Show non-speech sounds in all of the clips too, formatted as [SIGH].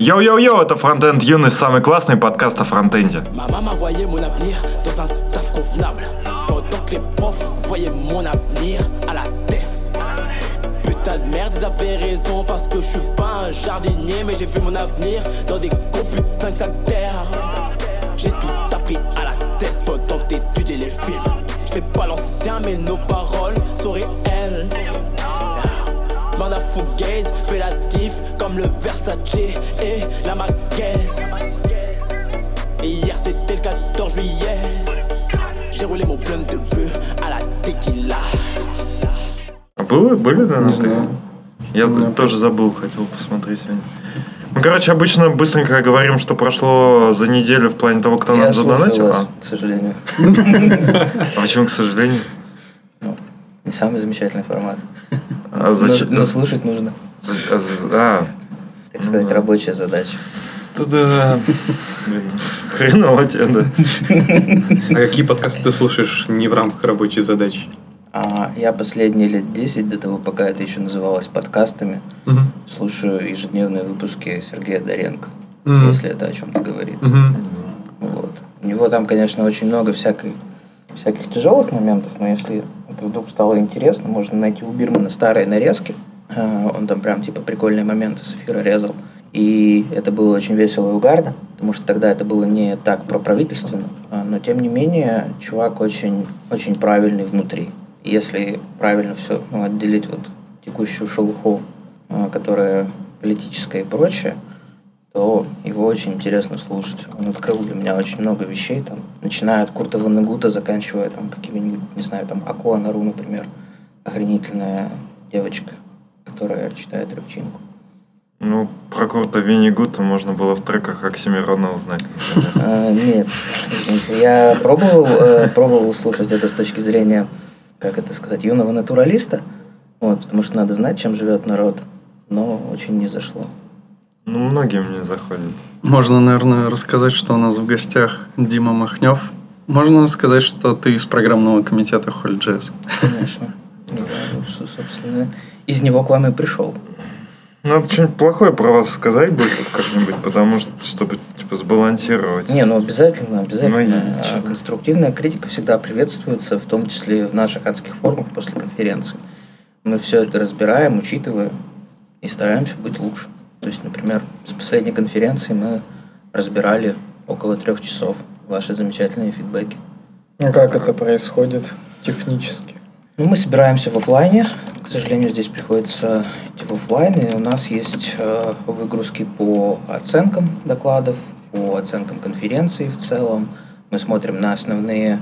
Йоу-йоу-йоу, это Фронтенд Юность, самый классный подкаст о фронтенде. Ma maman voyait mon avenir dans un taf convenable. Pendant que les profs voyaient mon avenir à la tête. Putain de merde, ils avaient raison parce que je suis pas un jardinier, mais j'ai vu mon avenir dans des gros putains de sacs terre. J'ai tout appris à la tête pendant que t'étudiais les films. Je fais pas l'ancien, mais nos paroles sont réelles. Fugaze, fais la diff comme le Versace et la Marquez. Et hier c'était le 14 juillet. J'ai roulé mon blunt de bœuf à la tequila. А Было, были, да, на Не знаю. Я Да. тоже забыл, хотел посмотреть сегодня. Мы, короче, обычно быстренько говорим, что прошло за неделю в плане того, кто Я нам задонатил. вас, к сожалению. [LAUGHS] А почему, к сожалению? Не самый замечательный формат. [LAUGHS] А Но, слушать нужно. А, а, Так сказать, Ну да. рабочая задача. да. [LAUGHS] Хреново тебе, да. [LAUGHS] А какие подкасты ты слушаешь не в рамках рабочей задачи? А я последние лет 10, до того, пока это еще называлось подкастами, слушаю ежедневные выпуски Сергея Доренко, если это о чем-то говорит. Вот. У него там, конечно, очень много всякой, всяких тяжелых моментов, но если это вдруг стало интересно, можно найти у Бирмана старые нарезки. А, Он там прям типа прикольные моменты с эфира резал. И это было очень весело и угарно, потому что тогда это было не так проправительственно, а, но тем не менее чувак очень, очень правильный внутри. Если правильно все ну, отделить вот текущую шелуху, а, которая политическая и прочее, то его очень интересно слушать. Он открыл для меня очень много вещей, там, начиная от Курта Ваннегута, заканчивая там какими-нибудь, не знаю, там, Аку Анару, например, охренительная девочка, которая читает рыбчинку. Ну, про Курта Виннигута можно было в треках Оксимирона узнать. [LAUGHS] А, Нет, я пробовал, э, пробовал слушать это с точки зрения, как это сказать, юного натуралиста, вот, потому что надо знать, чем живет народ, но очень не зашло. Ну, многим не заходит. Можно, наверное, рассказать, что у нас в гостях Дима Махнев. Можно сказать, что ты из программного комитета Холь.js. Конечно. Ну, собственно, из него к вам и пришел. Надо что-нибудь плохое про вас сказать будет как-нибудь, потому что, чтобы, типа, сбалансировать. Не, ну обязательно, обязательно. Ну, и А. Конструктивная критика всегда приветствуется, в том числе в наших адских формах после конференции. Мы все это разбираем, учитываем и стараемся быть лучше. То есть, например, с последней конференции мы разбирали около трех часов ваши замечательные фидбэки. Ну как это происходит технически? Ну, мы собираемся в офлайне. К сожалению, здесь приходится идти в офлайн. И у нас есть э, выгрузки по оценкам докладов, по оценкам конференции в целом. Мы смотрим на основные,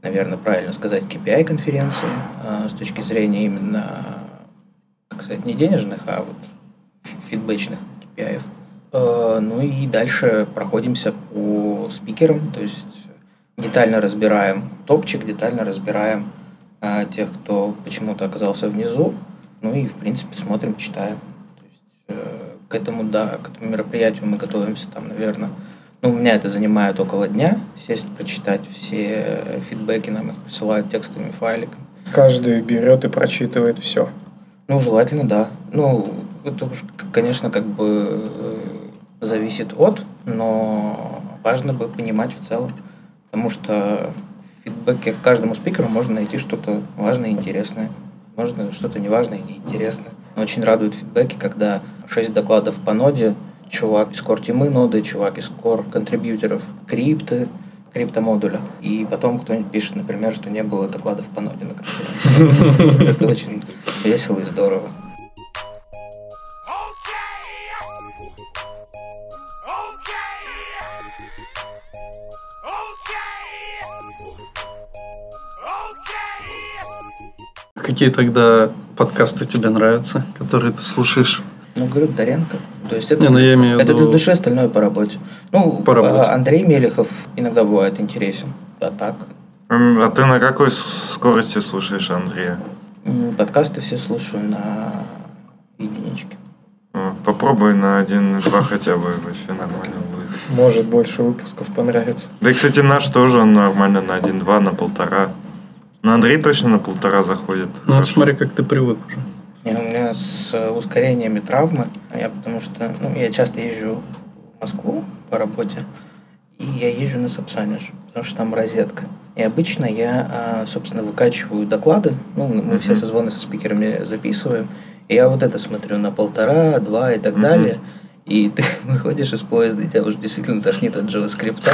наверное, правильно сказать, KPI конференции э, с точки зрения именно, как сказать, не денежных, а вот фидбэчных KPI. Э, Ну и дальше проходимся по спикерам, то есть детально разбираем топчик, детально разбираем а, тех, кто почему-то оказался внизу. Ну и, в принципе, смотрим, читаем. То есть, э, к этому, да, к этому мероприятию мы готовимся там, наверное, ну, у меня это занимает около дня, сесть, прочитать все э, фидбэки, нам их присылают текстовыми файликами. Каждый берет и прочитывает все. Ну, желательно, да. Ну, это конечно, как бы э, зависит от, но важно бы понимать в целом. Потому что в фидбэке к каждому спикеру можно найти что-то важное и интересное. Можно что-то неважное и неинтересное. Но очень радует фидбэки, когда шесть докладов по ноде, чувак из core тимы ноды, чувак из core контрибьюторов крипты, криптомодуля. И потом кто-нибудь пишет, например, что не было докладов по ноде на конференции. [LAUGHS] Это очень весело и здорово. Какие тогда подкасты тебе нравятся, которые ты слушаешь? Ну, говорю, Доренко. То есть это, Не, ну я имею это виду- для души, остальное по работе. Ну, По работе. а, Андрей Мелехов иногда бывает интересен. А так, А ты на какой скорости слушаешь Андрея? подкасты все слушаю на единичке. Попробуй на 1.2 хотя бы, вообще нормально будет. Может, больше выпусков понравится. Да и, кстати, наш тоже он нормально на 1.2, на полтора. Но Андрей точно на полтора заходит. Ну, вот смотри, как ты привык уже. Не, у меня с ускорениями травмы. Я потому что ну, я часто езжу в Москву по работе, и я езжу на Сапсанеж, потому что там розетка. И обычно я, а, собственно, выкачиваю доклады. Ну, мы все созвоны со спикерами записываем. И я вот это смотрю на полтора, два и так далее. И ты [LAUGHS] выходишь из поезда, и тебя уже действительно тошнит от JavaScript.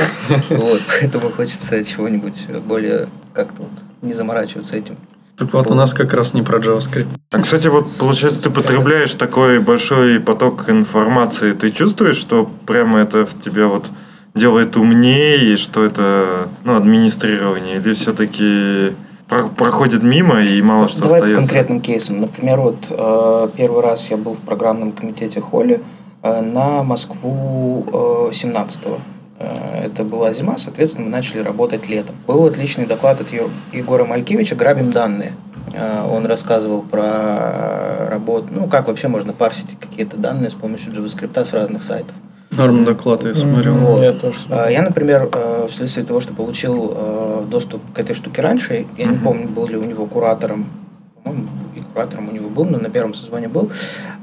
[LAUGHS] Вот, поэтому хочется чего-нибудь более как-то вот не заморачиваться этим. Так вот, у нас как раз не про JavaScript. А, кстати, вот получается, ты потребляешь такой большой поток информации. Ты чувствуешь, что прямо это в тебя вот делает умнее, и что это ну, администрирование, или все-таки про- проходит мимо и мало что Давай остается? конкретным кейсам. Например, вот э, первый раз я был в программном комитете Холли э, на Москву э, 17-го. Э, Это была зима, соответственно, мы начали работать летом. Был отличный доклад от Егора Малькевича «Грабим данные». Э, Он рассказывал про работу, ну, как вообще можно парсить какие-то данные с помощью JavaScript с разных сайтов. Норм доклад я смотрел. Вот. Я тоже. А, Я, например, э, вследствие того, что получил доступ к этой штуке раньше, я не помню, был ли у него куратором, по-моему, куратором у него был, но на первом созвоне был,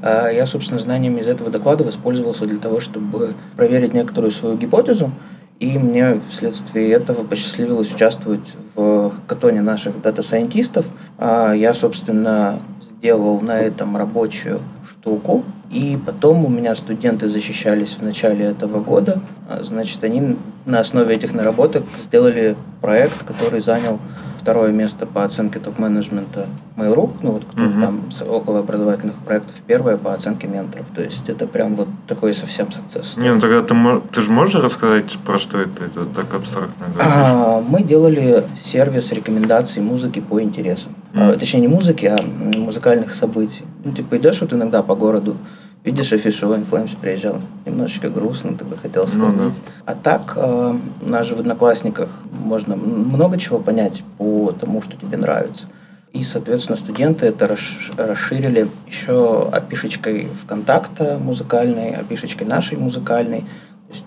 А, я, собственно, знаниями из этого доклада воспользовался для того, чтобы проверить некоторую свою гипотезу, и мне вследствие этого посчастливилось участвовать в хакатоне наших дата-сайентистов. А, Я, собственно, сделал на этом рабочую штуку, и потом у меня студенты защищались в начале этого года. А, Значит, они на основе этих наработок сделали проект, который занял второе место по оценке топ-менеджмента Mail.ru, ну вот кто Мгм. там с околообразовательных проектов, первое по оценке менторов. То есть это прям вот такой совсем success. Не, ну тогда ты, ты же можешь рассказать, про что это? Это так абстрактно говоришь. А, Мы делали сервис рекомендаций музыки по интересам. А, Мгм. Точнее, не музыки, а музыкальных событий. Ну, типа, идешь вот иногда по городу, видишь афишу In Flames приезжал, немножечко грустно, ты бы хотел Ну сходить. А так, э, у нас же в Одноклассниках можно много чего понять по тому, что тебе нравится. И, соответственно, студенты это расш- расширили еще опишечкой ВКонтакта музыкальной, опишечкой нашей музыкальной. То есть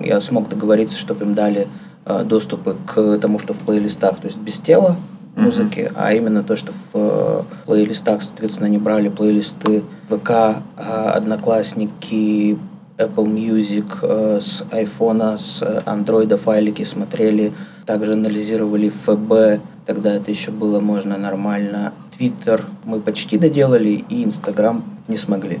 я смог договориться, чтобы им дали э, доступы к тому, что в плейлистах, то есть без тела музыки, а именно то, что в э, плейлистах, соответственно, они брали плейлисты ВК, э, Одноклассники, Apple Music э, с iPhone, с Android файлики смотрели, также анализировали ФБ, тогда это еще было можно нормально. Twitter мы почти доделали, и Instagram не смогли,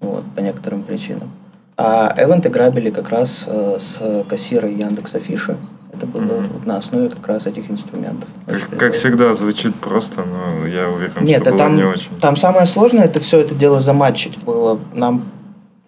вот, по некоторым причинам. А эвенты грабили как раз с кассира Яндекс Афиши. Это было Мгм. вот на основе как раз этих инструментов. Как, как всегда, звучит просто, но я уверен, Нет, что а было там, не очень. там самое сложное это все это дело заматчить было. Нам,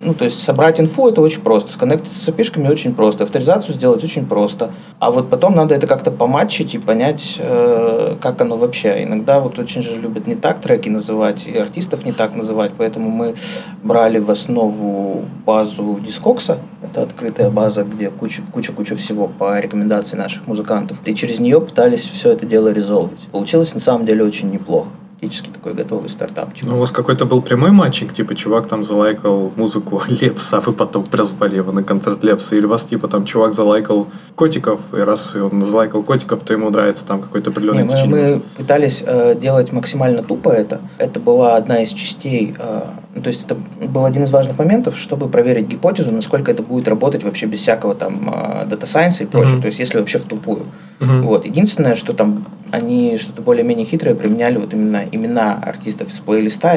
ну, то есть собрать инфу это очень просто, сконнектиться с опишками очень просто, авторизацию сделать очень просто. А вот потом надо это как-то поматчить и понять, э, как оно вообще. Иногда вот очень же любят не так треки называть, и артистов не так называть, поэтому мы брали в основу базу Дискокса, это открытая база, где куча- куча-куча всего по рекомендации наших музыкантов. И через нее пытались все это дело резолвить. Получилось на самом деле очень неплохо. Фактически такой готовый стартапчик. Ну, у вас какой-то был прямой матчик, типа чувак там залайкал музыку [LAUGHS] Лепса, а вы потом призвали его на концерт Лепса, или вас типа там чувак залайкал котиков, и раз он залайкал котиков, то ему нравится там какой-то определенный Не, мы, мы пытались э, делать максимально тупо это. Это была одна из частей, э, ну, то есть это был один из важных моментов, чтобы проверить гипотезу, насколько это будет работать вообще без всякого там э, дата сайенса и прочего, Мгм. то есть если вообще в тупую. Мгм. Вот. Единственное, что там они что-то более-менее хитрое применяли вот именно имена артистов из плейлиста,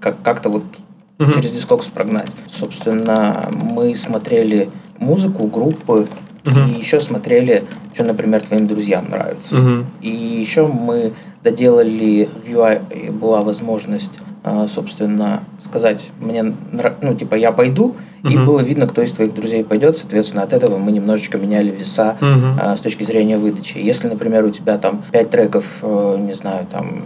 как- как-то вот Мгм. через дискокс прогнать. Собственно, мы смотрели музыку, группы, Мгм. и еще смотрели, что, например, твоим друзьям нравится. Мгм. И еще мы доделали в UI, была возможность, а, собственно, сказать мне, ну, типа, я пойду, и Мгм. было видно, кто из твоих друзей пойдет, соответственно, от этого мы немножечко меняли веса Мгм. а, с точки зрения выдачи. Если, например, у тебя там пять треков, э, не знаю, там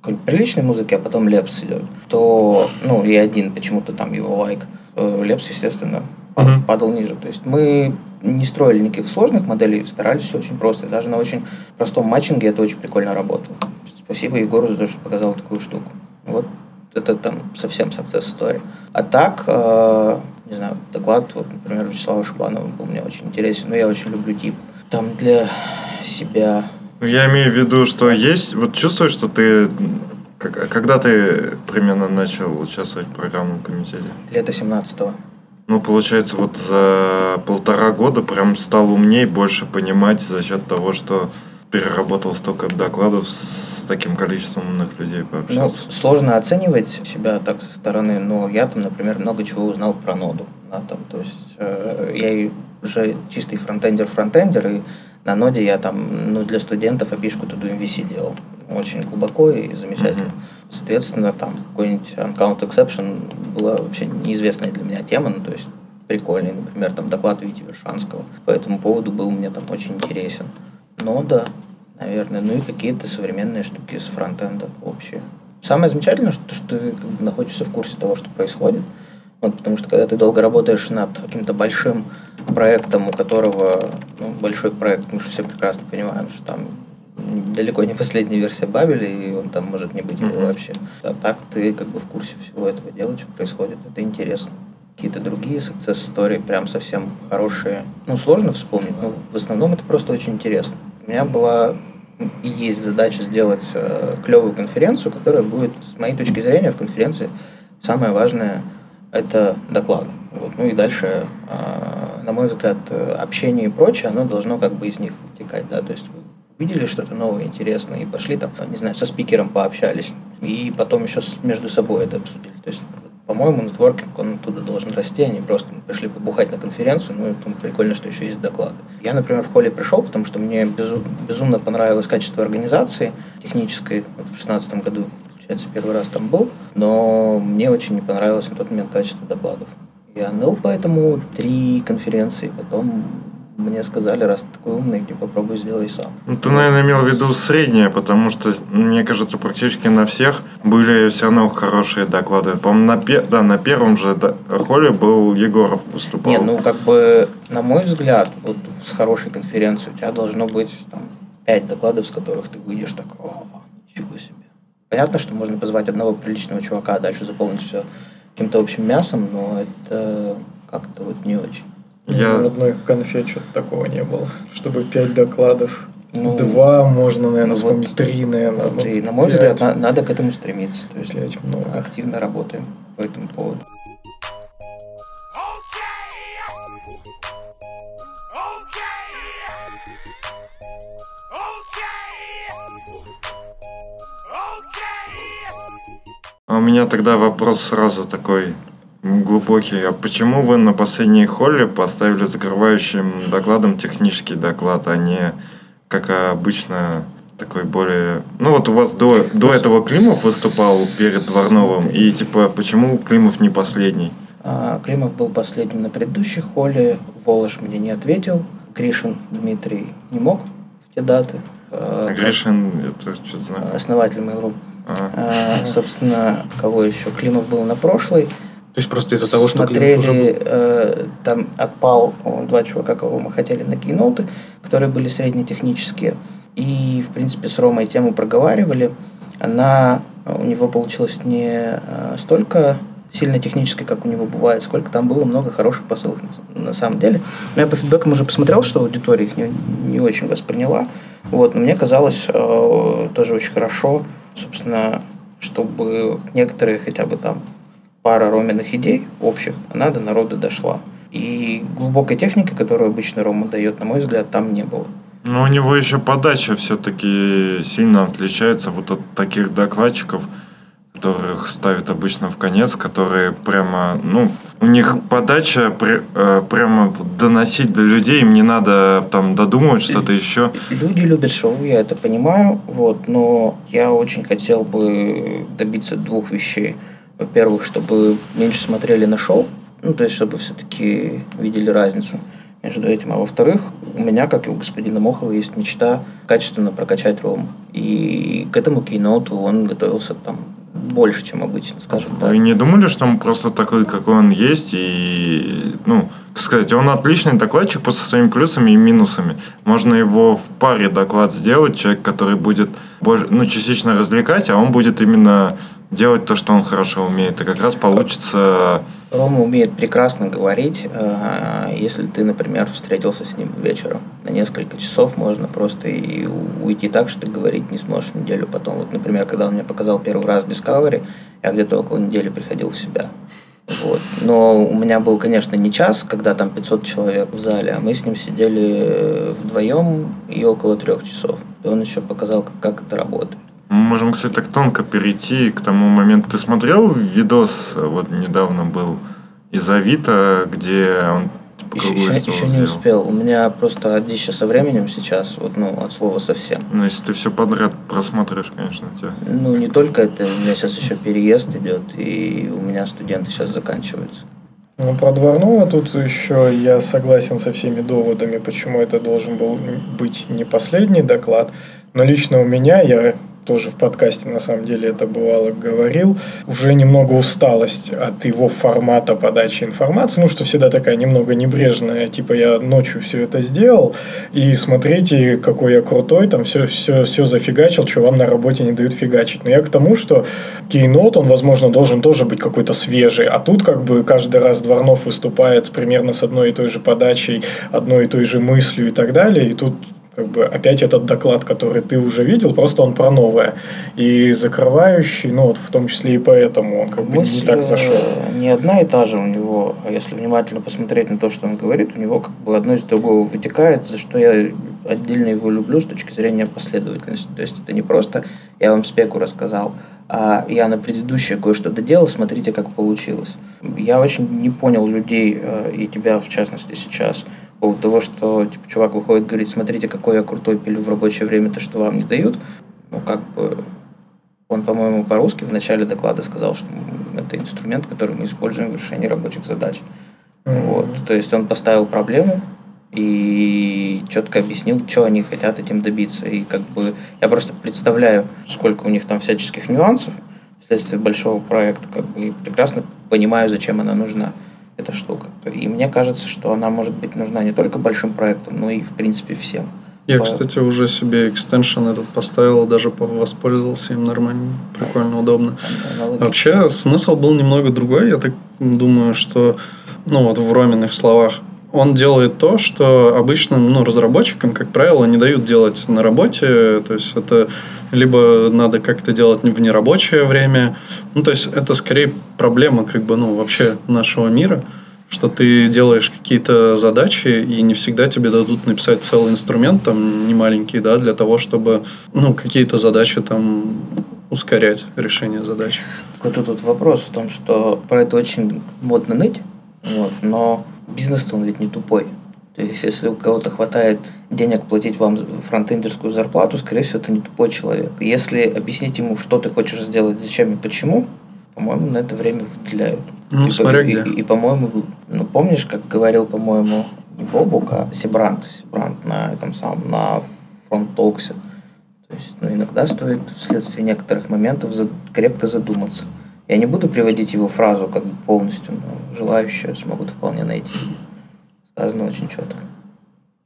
какой-нибудь приличной музыки, а потом Лепс идет, то, ну, и один почему-то там его лайк, э, Лепс, естественно, Мгм. падал ниже. То есть мы не строили никаких сложных моделей, старались все очень просто. И даже на очень простом матчинге это очень прикольно работало. Спасибо Егору за то, что показал такую штуку. Вот это там совсем success story. А так, э, не знаю, доклад, вот, например, Вячеслава Шубанова был мне очень интересен, но я очень люблю тип. Там для себя Ну, Я имею в виду, что есть, вот чувствуешь, что ты Когда ты примерно начал участвовать в программном комитете? Лето 17-го. Ну, получается, вот за полтора года прям стал умней, больше понимать за счет того, что переработал столько докладов с таким количеством умных людей Ну, пообщался. сложно оценивать себя так со стороны, но я там, например, много чего узнал про ноду. Да, там, то есть э, я уже чистый фронтендер-фронтендер, и на ноде я там ну, для студентов API-шку do MVC делал. Очень глубоко и замечательно. Мгм. Соответственно, там какой-нибудь uncaught exception была вообще неизвестная для меня тема, ну, то есть прикольный, например, там доклад Вити Вершанского по этому поводу был мне там очень интересен. Нода, наверное, ну и какие-то современные штуки с фронтенда общие. Самое замечательное, что, что ты как бы находишься в курсе того, что происходит. Вот, потому что когда ты долго работаешь над каким-то большим проектом, у которого ну, большой проект, мы же все прекрасно понимаем, что там далеко не последняя версия Бабеля, и он там может не быть его Мгм. вообще. А так ты как бы в курсе всего этого дела, что происходит. Это интересно. Какие-то другие success story прям совсем хорошие. Ну, сложно вспомнить, но в основном это просто очень интересно. У меня была и есть задача сделать э, клевую конференцию, которая будет, с моей точки зрения, в конференции самое важное – это доклады. Вот. Ну и дальше, э, на мой взгляд, общение и прочее, оно должно как бы из них вытекать. Да? То есть вы увидели что-то новое, интересное, и пошли там, не знаю, со спикером пообщались, и потом еще между собой это обсудили. То есть, по-моему, нетворкинг, он оттуда должен расти, не просто пришли побухать на конференцию, ну и там прикольно, что еще есть доклады. Я, например, в холле пришел, потому что мне безу- безумно понравилось качество организации технической. Вот в 2016 году, получается, первый раз там был, но мне очень не понравилось на тот момент качество докладов. Я ныл поэтому три конференции, потом мне сказали, раз ты такой умный, иди попробуй сделай сам. Ну, ты, наверное, имел в виду среднее, потому что, мне кажется, практически на всех были все равно хорошие доклады. По-моему, на, пе- да, на первом же холле был Егоров выступал. Нет, ну как бы, на мой взгляд, вот с хорошей конференцией у тебя должно быть там пять докладов, с которых ты выйдешь так, о, ничего себе. Понятно, что можно позвать одного приличного чувака, а дальше заполнить все каким-то общим мясом, но это как-то вот не очень. Я- Ни на одной конфе что-то такого не было. Чтобы пять докладов. Ну, Два, можно, наверное, ну вспомнить. вот- Три, наверное. Вот, ну, и, на мой пять. взгляд, на- надо к этому стремиться. То есть Пять много. активно работаем по этому поводу. А у меня тогда вопрос сразу такой глубокий. А почему вы на последней холле поставили закрывающим докладом технический доклад, а не, как обычно, такой более... Ну вот у вас до, до этого Климов выступал перед Дворновым, и типа почему Климов не последний? А, Климов был последним на предыдущей холле, Волош мне не ответил, Гришин Дмитрий не мог в те даты. А, Гришин, это что знаю. Основатель Mail.ru. А. А, собственно, кого еще? Климов был на прошлой. Есть просто из-за того, что Смотрели, уже был. э, там отпал два чувака, кого мы хотели на кейноуты, которые были среднетехнические. И, в принципе, с Ромой тему проговаривали. Она у него получилась не э, столько сильно технической, как у него бывает, сколько там было много хороших посылок на, на самом деле. Но я по фидбэкам уже посмотрел, что аудитория их не, не очень восприняла. Вот, но мне казалось э, тоже очень хорошо, собственно, чтобы некоторые хотя бы там пара Роминых идей общих, она до народа дошла. И глубокой техники, которую обычно Рома дает, на мой взгляд, там не было. Но у него еще подача все-таки сильно отличается вот от таких докладчиков, которых ставят обычно в конец, которые прямо, ну, у них подача при- э, прямо доносить до людей, им не надо там додумывать что-то еще. Люди любят шоу, я это понимаю, вот, но я очень хотел бы добиться двух вещей. Во-первых, чтобы меньше смотрели на шоу, ну, то есть, чтобы все-таки видели разницу между этим. А во-вторых, у меня, как и у господина Мохова, есть мечта качественно прокачать Рому. И к этому кейноуту он готовился там больше, чем обычно, скажем так. Вы не думали, что он просто такой, какой он есть, и, ну, сказать, он отличный докладчик по со своими плюсами и минусами. Можно его в паре доклад сделать, человек, который будет больше, ну, частично развлекать, а он будет именно делать то, что он хорошо умеет. И как раз получится... Рома умеет прекрасно говорить. Э, Если ты, например, встретился с ним вечером на несколько часов, можно просто и уйти так, что ты говорить не сможешь неделю потом. Вот, например, когда он мне показал первый раз Discovery, я где-то около недели приходил в себя. Вот. Но у меня был, конечно, не час, когда там 500 человек в зале, а мы с ним сидели вдвоем и около трех часов. И он еще показал, как, как это работает. Мы можем, кстати, так тонко перейти к тому моменту. Ты смотрел видос, вот недавно был из Авито, где он Еще, еще- еще не успел. У меня просто одища со временем сейчас, вот, ну, от слова совсем. Ну, если ты все подряд просмотришь, конечно, у тебя. Ну, не только это, у меня сейчас еще переезд идет, и у меня студенты сейчас заканчиваются. Ну, про Дворнова тут еще я согласен со всеми доводами, почему это должен был быть не последний доклад. Но лично у меня, я тоже в подкасте на самом деле это бывало говорил, уже немного усталость от его формата подачи информации, ну что всегда такая немного небрежная, типа я ночью все это сделал, и смотрите, какой я крутой, там все, все, все зафигачил, что вам на работе не дают фигачить. Но я к тому, что кейнот, он, возможно, должен тоже быть какой-то свежий, а тут как бы каждый раз Дворнов выступает с примерно с одной и той же подачей, одной и той же мыслью и так далее, и тут как бы опять этот доклад, который ты уже видел, просто он про новое. И закрывающий, ну вот в том числе и поэтому он как бы не так зашел. э, не одна и та же у него, а если внимательно посмотреть на то, что он говорит, у него как бы одно из другого вытекает, за что я отдельно его люблю с точки зрения последовательности. То есть это не просто я вам спеку рассказал, а я на предыдущее кое-что доделал, смотрите, как получилось. Я очень не понял людей, э, и тебя в частности сейчас, поводу того, что типа, чувак выходит, говорит, смотрите, какой я крутой пилю в рабочее время, то, что вам не дают. Ну, как бы он, по-моему, по-русски в начале доклада сказал, что это инструмент, который мы используем в решении рабочих задач. Вот. То есть он поставил проблему и четко объяснил, что они хотят этим добиться. И как бы я просто представляю, сколько у них там всяческих нюансов вследствие большого проекта, как бы и прекрасно понимаю, зачем она нужна, эта штука. И мне кажется, что она может быть нужна не только большим проектам, но и, в принципе, всем. Я, По- кстати, уже себе экстеншн этот поставил, даже по- воспользовался им нормально, прикольно, удобно. Аналогично. Вообще смысл был немного другой. Я так думаю, что, ну вот в Роминых словах, он делает то, что обычным ну, разработчикам, как правило, не дают делать на работе. То есть это либо надо как-то делать в нерабочее время. Ну, то есть это скорее проблема как бы, ну, вообще нашего мира, что ты делаешь какие-то задачи, и не всегда тебе дадут написать целый инструмент, там, не маленький, да, для того, чтобы, ну, какие-то задачи там ускорять решение задач. Вот тут вопрос в том, что про это очень модно ныть, вот, но бизнес-то он ведь не тупой. То есть, если у кого-то хватает денег платить вам фронтендерскую зарплату, скорее всего, это не тупой человек. Если объяснить ему, что ты хочешь сделать, зачем и почему, по-моему, на это время выделяют. Ну, и, смотря и- где. И, и, по-моему, ну, помнишь, как говорил, по-моему, не Бобук, а Сибрант, Сибрант на этом самом, на фронт-толксе. То есть, ну, иногда стоит вследствие некоторых моментов за- крепко задуматься. Я не буду приводить его фразу как бы полностью, но желающие смогут вполне найти. Сказано очень четко.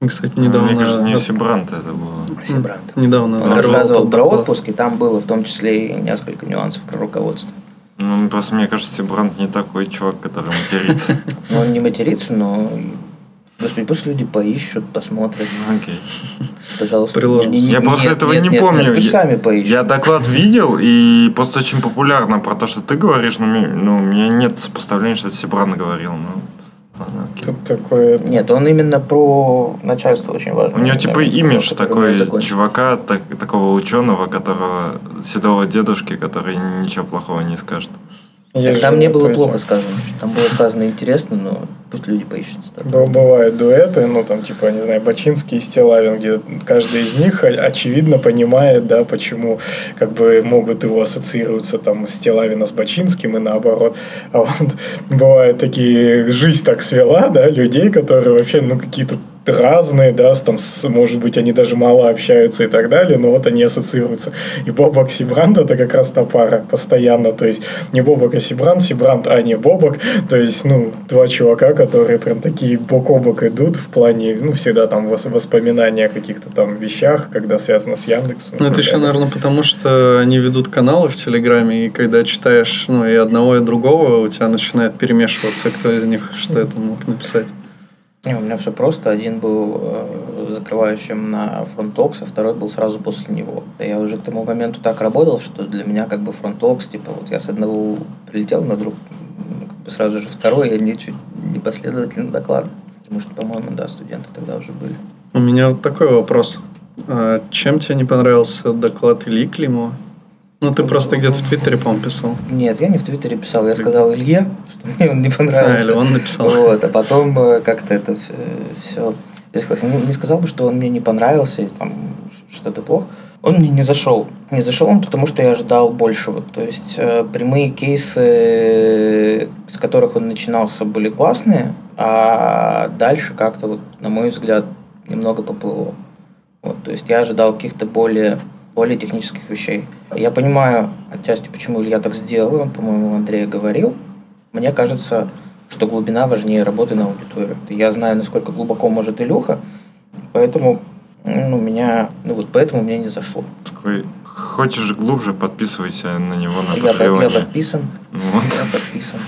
Кстати, недавно... Мне кажется, не Сибрант это было. Сибрант. Недавно Он рассказывал про отпуск, и там было в том числе и несколько нюансов про руководство. Ну, просто мне кажется, Сибрант не такой чувак, который матерится. Но он не матерится, но... Господи, пусть люди поищут, посмотрят. Окей. Пожалуйста. Приложим. Не- не- Я нет, просто этого нет, не нет, помню. нет, пусть сами поищут. Я доклад видел, и просто очень популярно про то, что ты говоришь, но ну, у меня нет сопоставления, что это Сибрант говорил. Ну, ладно. Тут такое... Нет, он именно про начальство очень важно. У него типа имидж такой чувака, так- такого ученого, которого седого дедушки, который ничего плохого не скажет. Есть Там не было эти- плохо сказано. Там было сказано интересно, но пусть люди поищут. Б- Бывают дуэты, ну там типа, не знаю, Бачинский и Стилавин, где каждый из них о- очевидно понимает, да, почему как бы могут его ассоциироваться там Стилавина с Бачинским и наоборот. А вот [LAUGHS] бывают такие, жизнь так свела, да, людей, которые вообще, ну, какие-то разные, да, там, с, может быть, они даже мало общаются и так далее, но вот они ассоциируются. И Бобук Себрант это как раз та пара постоянно, то есть не Бобук, а Себрант, Себрант, а не Бобук, то есть, ну, два чувака, которые прям такие бок о бок идут в плане, ну, всегда там воспоминания о каких-то там вещах, когда связано с Яндексом. Ну, это еще, наверное, потому что они ведут каналы в Телеграме, и когда читаешь, ну, и одного, и другого, у тебя начинает перемешиваться, кто из них что это мог написать. Не, у меня все просто. Один был э, закрывающим на FrontTalks, а второй был сразу после него. Я уже к тому моменту так работал, что для меня как бы FrontTalks, типа вот я с одного прилетел на друг, как бы сразу же второй, я не, чуть не последовательно доклад. Потому что, по-моему, да, студенты тогда уже были. У меня вот такой вопрос. А чем тебе не понравился доклад Ильи? Ну, ты просто где-то в Твиттере, по-моему, писал. Нет, я не в Твиттере писал. Я сказал Илье, что мне он не понравился. А, или он написал. Вот, а потом э, как-то это все... Я не сказал бы, что он мне не понравился, и там что-то плохо. Он мне не зашел. Не зашел он, потому что я ожидал большего. То есть э, прямые кейсы, с которых он начинался, были классные, а дальше как-то, вот, на мой взгляд, немного поплыло. Вот, то есть я ожидал каких-то более более технических вещей. Я понимаю отчасти, почему Илья так сделал, он, по-моему, Андрей говорил. Мне кажется, что глубина важнее работы на аудиторию. Я знаю, насколько глубоко может Илюха, поэтому ну, меня, ну вот поэтому мне не зашло. Такой, хочешь глубже, подписывайся на него на я, я подписан. Вот. Я подписан.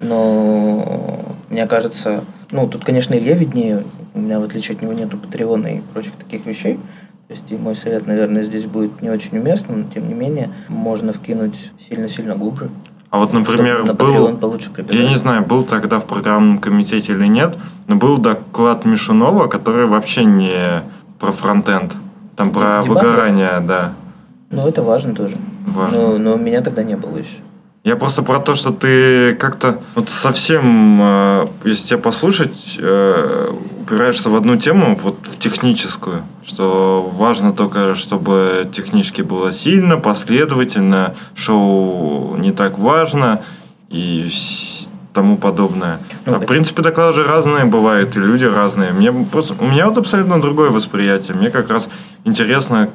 Но мне кажется, ну тут, конечно, Илья виднее, у меня в отличие от него нету Патреона и прочих таких вещей. То есть и мой совет, наверное, здесь будет не очень уместным, но тем не менее можно вкинуть сильно-сильно глубже. А вот, например, на был, получше я не знаю, был тогда в программном комитете или нет, но был доклад Мишунова, который вообще не про фронтенд, там про Дебага? выгорание, да. Ну, это важно тоже. Важно. Но, но меня тогда не было еще. Я просто про то, что ты как-то вот совсем, э, если тебя послушать, э, упираешься в одну тему, вот в техническую, что важно только, чтобы технически было сильно, последовательно, шоу не так важно и тому подобное. Ну, а, в принципе, доклады же разные бывают, и люди разные. Мне просто, у меня вот абсолютно другое восприятие. Мне как раз интересно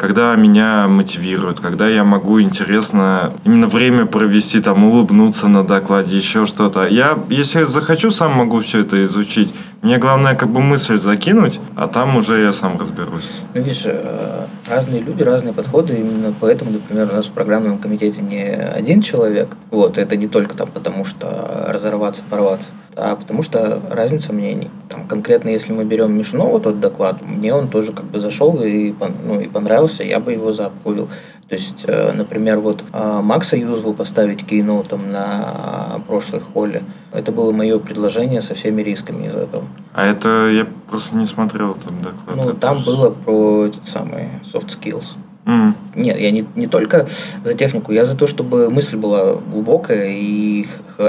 когда меня мотивируют, когда я могу интересно именно время провести, там, улыбнуться на докладе, еще что-то. Я, если захочу, сам могу все это изучить. Мне главное как бы мысль закинуть, а там уже я сам разберусь. Ну, видишь, э, разные люди, разные подходы. Именно поэтому, например, у нас в программном комитете не один человек. Вот, это не только там потому, что разорваться, порваться, а потому что разница мнений. Там конкретно, если мы берем Мишунова тот доклад, мне он тоже как бы зашел и, ну, и понравился, я бы его запулил. То есть, э, например, вот э, Макса Юзву поставить кейноутом на прошлой холле, это было мое предложение со всеми рисками из этого. А это я просто не смотрел там доклад. Ну, там же... было про этот самый soft skills. Mm. Нет, я не, не только за технику, я за то, чтобы мысль была глубокая и,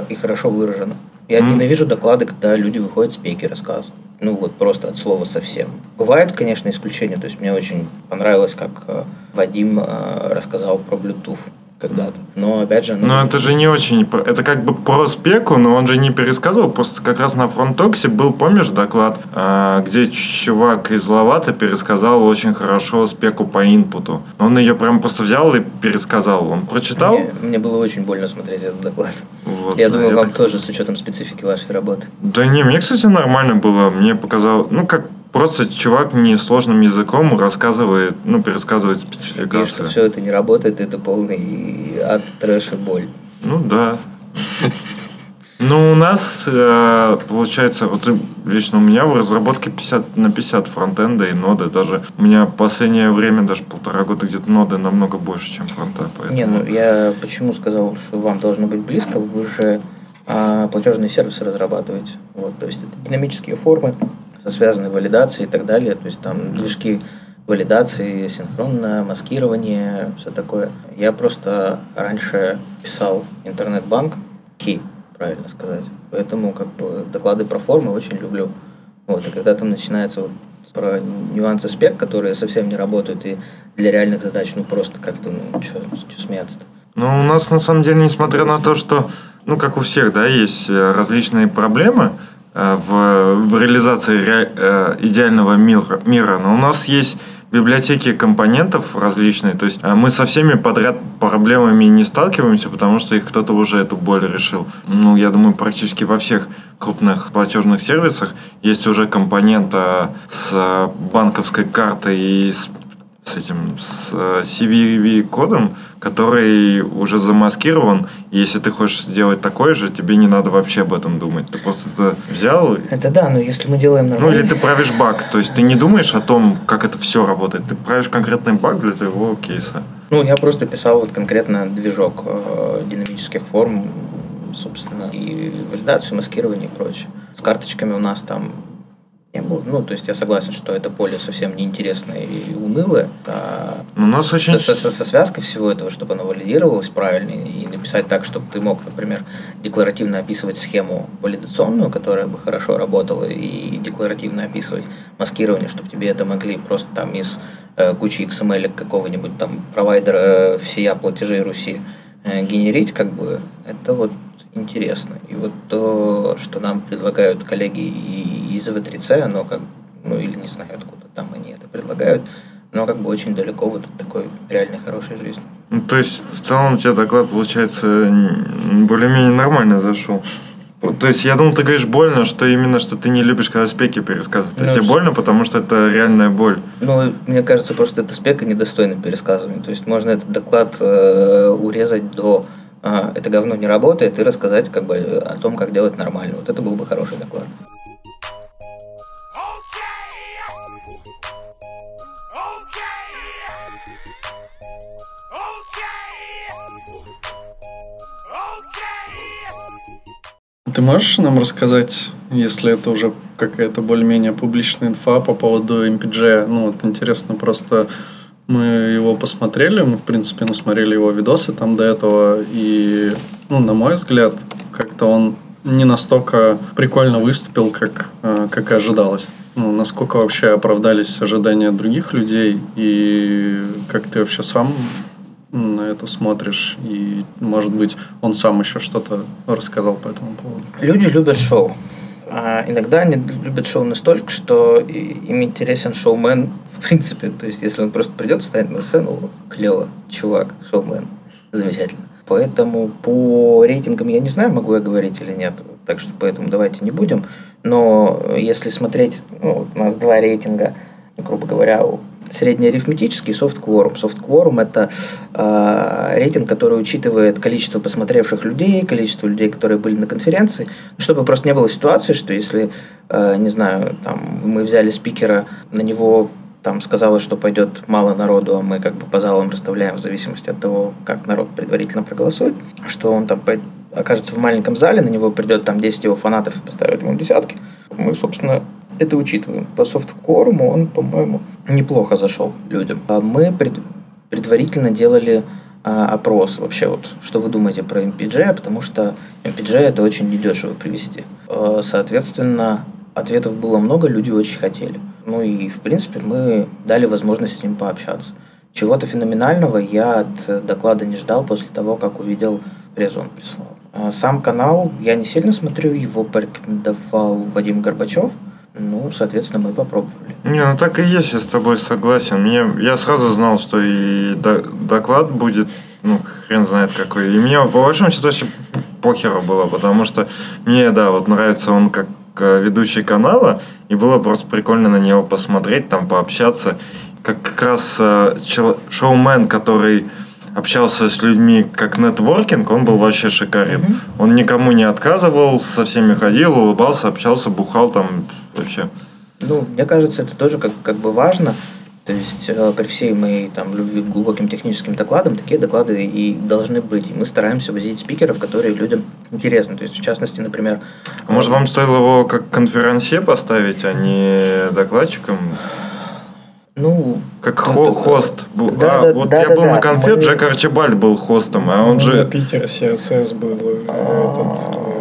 и хорошо выражена. Я mm. ненавижу доклады, когда люди выходят с пейки рассказывают. Ну вот просто от слова совсем. Бывают, конечно, исключения. То есть мне очень понравилось, как э, Вадим э, рассказал про Bluetooth когда-то. Но опять же... Ну, но это же не очень... Это как бы про спеку, но он же не пересказывал. Просто как раз на фронтоксе был, помнишь, доклад, а, где чувак из Лавата пересказал очень хорошо спеку по инпуту. Он ее прям просто взял и пересказал. Он прочитал? Мне, мне было очень больно смотреть этот доклад. Вот, я думаю, я вам так... тоже с учетом специфики вашей работы. Да не, мне, кстати, нормально было. Мне показал... Ну, как Просто чувак несложным языком рассказывает, ну, пересказывает спецификацию. И что все это не работает, это полный ад, трэш и боль. Ну да. Ну, у нас, э, получается, вот лично у меня в разработке 50 на 50 фронтенда и ноды. Даже у меня в последнее время, даже полтора года где-то ноды намного больше, чем фронта. Поэтому... Не, ну я почему сказал, что вам должно быть близко, вы же а, платежные сервисы разрабатываете. Вот, то есть это динамические формы, со связанной валидацией и так далее. То есть там движки валидации, синхронное маскирование, все такое. Я просто раньше писал интернет-банк, ки, правильно сказать. Поэтому как бы доклады про формы очень люблю. Вот, и когда там начинается вот про нюансы спек, которые совсем не работают, и для реальных задач, ну просто как бы, ну что смеяться-то. Ну, у нас на самом деле, несмотря на то, что, ну, как у всех, да, есть э, различные проблемы, в, в реализации ре- э, идеального мира, мира. Но у нас есть библиотеки компонентов различные. То есть э, мы со всеми подряд проблемами не сталкиваемся, потому что их кто-то уже эту боль решил. Ну, я думаю, практически во всех крупных платежных сервисах есть уже компонент э, с э, банковской картой и с с этим с э, CVV-кодом, который уже замаскирован. И если ты хочешь сделать такой же, тебе не надо вообще об этом думать. Ты просто это взял. Это да, но если мы делаем Ну, нормально... или ты правишь баг. То есть ты не думаешь о том, как это все работает. Ты правишь конкретный баг для твоего кейса. Ну, я просто писал вот конкретно движок э, динамических форм, собственно, и валидацию, маскирование и прочее. С карточками у нас там не было. Ну, то есть я согласен, что это поле совсем неинтересное и унылое. А Но у нас очень... со, со- со связкой всего этого, чтобы оно валидировалось правильно и написать так, чтобы ты мог, например, декларативно описывать схему валидационную, которая бы хорошо работала, и декларативно описывать маскирование, чтобы тебе это могли просто там из э, кучи XML какого-нибудь там провайдера э, всея платежей Руси э, генерить, как бы, это вот интересно. И вот то, что нам предлагают коллеги из В3C, оно как, ну или не знаю, откуда там они это предлагают, но как бы очень далеко вот от такой реальной хорошей жизни. Ну, то есть, в целом, у тебя доклад, получается, более-менее нормально зашел. То есть, я думал, ты говоришь больно, что именно, что ты не любишь, когда спеки пересказывают. А Ну, тебе больно, потому что это реальная боль. Ну, мне кажется, просто это спека недостойна пересказывания. То есть можно этот доклад э, урезать до «А, это говно не работает и рассказать как бы о том, как делать нормально. Вот это был бы хороший доклад. Ты можешь нам рассказать, если это уже какая-то более-менее публичная инфа по поводу MPG? Ну, вот интересно, просто мы его посмотрели, мы, в принципе, ну, смотрели его видосы там до этого, и, ну, на мой взгляд, как-то он не настолько прикольно выступил, как, э, как и ожидалось. Ну, насколько вообще оправдались ожидания других людей, и как ты вообще сам на это смотришь, и, может быть, он сам еще что-то рассказал по этому поводу. Люди любят шоу. А иногда они любят шоу настолько, что им интересен шоумен в принципе. То есть, если он просто придет, встанет на сцену, клево, чувак, шоумен, замечательно. Поэтому по рейтингам я не знаю, могу я говорить или нет. Так что поэтому давайте не будем. Но если смотреть, ну, у нас два рейтинга, грубо говоря, среднеарифметический софт-кворум. Софт-кворум – это э, рейтинг, который учитывает количество посмотревших людей, количество людей, которые были на конференции, чтобы просто не было ситуации, что если, э, не знаю, там, мы взяли спикера, на него там сказалось, что пойдет мало народу, а мы как бы по залам расставляем в зависимости от того, как народ предварительно проголосует, что он там окажется в маленьком зале, на него придет там 10 его фанатов и поставят ему десятки. Мы, собственно, это учитываем. По софткоруму он, по-моему, неплохо зашел людям. А мы пред- предварительно делали а, опрос вообще вот, что вы думаете про MPG, потому что MPG это очень недешево привести. А, Соответственно, ответов было много, люди очень хотели. Ну и, в принципе, мы дали возможность с ним пообщаться. Чего-то феноменального я от доклада не ждал после того, как увидел презу он прислал. А Сам канал я не сильно смотрю, его порекомендовал Вадим Горбачев. Ну, соответственно, мы попробовали. Не, ну так и есть, я с тобой согласен. Мне, я сразу знал, что и до- доклад будет, ну, хрен знает какой. И мне, по большому счету, вообще похеру было, потому что мне, да, вот нравится он как э, ведущий канала, и было просто прикольно на него посмотреть, там, пообщаться. Как как раз э, чел- шоумен, который общался с людьми как нетворкинг, он был вообще шикарен. Он никому не отказывал, со всеми ходил, улыбался, общался, бухал там вообще. Ну, мне кажется, это тоже как, как бы важно. То есть э, при всей моей там, любви к глубоким техническим докладам, такие доклады и должны быть. И мы стараемся возить спикеров, которые людям интересны. То есть, в частности, например... А Может, вам стоило его как конференсье поставить, а не докладчиком? Ну, Как Ну, хо- да, хост. Да, а, да, вот да, я да, был да. на конфет, Мы- Джек Арчибальд был хостом, а он Ну, же... Питер CSS был э, этот...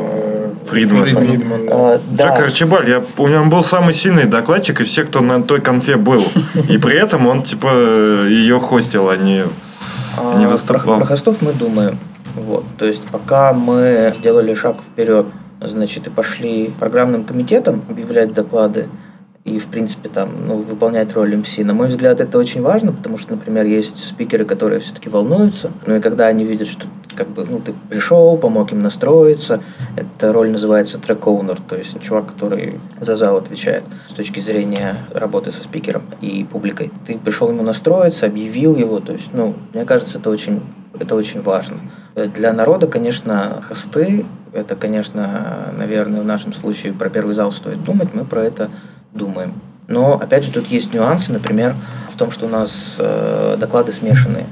Фридман. Фридман, да. э, да. Джек Арчибальд, я, у него был самый сильный докладчик из всех, кто на той конфе был. И при этом он, типа, ее хостил, а не... А, не про- выступал. Про, хостов мы думаем. Вот. То есть, пока мы сделали шаг вперед значит, и пошли программным комитетом объявлять доклады и, в принципе, там, ну, выполнять роль МС. На мой взгляд, это очень важно, потому что, например, есть спикеры, которые все-таки волнуются, но и когда они видят, что как бы, ну, ты пришел, помог им настроиться, эта роль называется трек-оунер, то есть чувак, который за зал отвечает с точки зрения работы со спикером и публикой. Ты пришел ему настроиться, объявил его, то есть, ну, мне кажется, это очень, это очень важно. Для народа, конечно, хосты, это, конечно, наверное, в нашем случае про первый зал стоит думать, мы про это думаем. Но, опять же, тут есть нюансы, например, в том, что у нас э, доклады смешанные.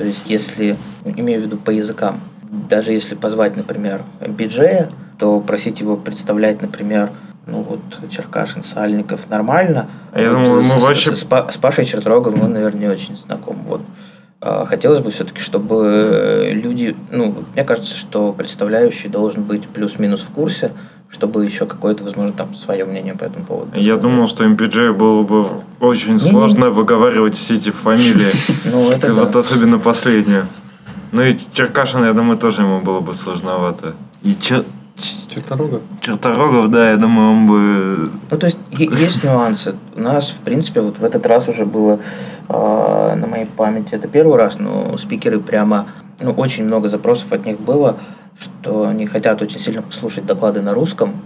То есть, если, имею в виду по языкам, даже если позвать, например, биджея, то просить его представлять, например, ну вот Черкашин, Сальников нормально. А я вот думаю, мы с, вообще... С, с Пашей Чертроговым мы, наверное, не очень знаком. Вот. А, хотелось бы все-таки, чтобы люди, ну, мне кажется, что представляющий должен быть плюс-минус в курсе, чтобы еще какое-то, возможно, там свое мнение по этому поводу. Я думал, что MPJ было бы очень не, сложно не, выговаривать все эти фамилии. [LAUGHS] Ну, это Вот особенно последнюю. Ну и Черкашин, я думаю, тоже ему было бы сложновато. И Чер... Черторогов? Черторогов, да, я думаю, он бы... Ну, то есть, есть [LAUGHS] нюансы. У нас, в принципе, вот в этот раз уже было э, на моей памяти, это первый раз, но спикеры прямо, ну, очень много запросов от них было, что они хотят очень сильно послушать доклады на русском,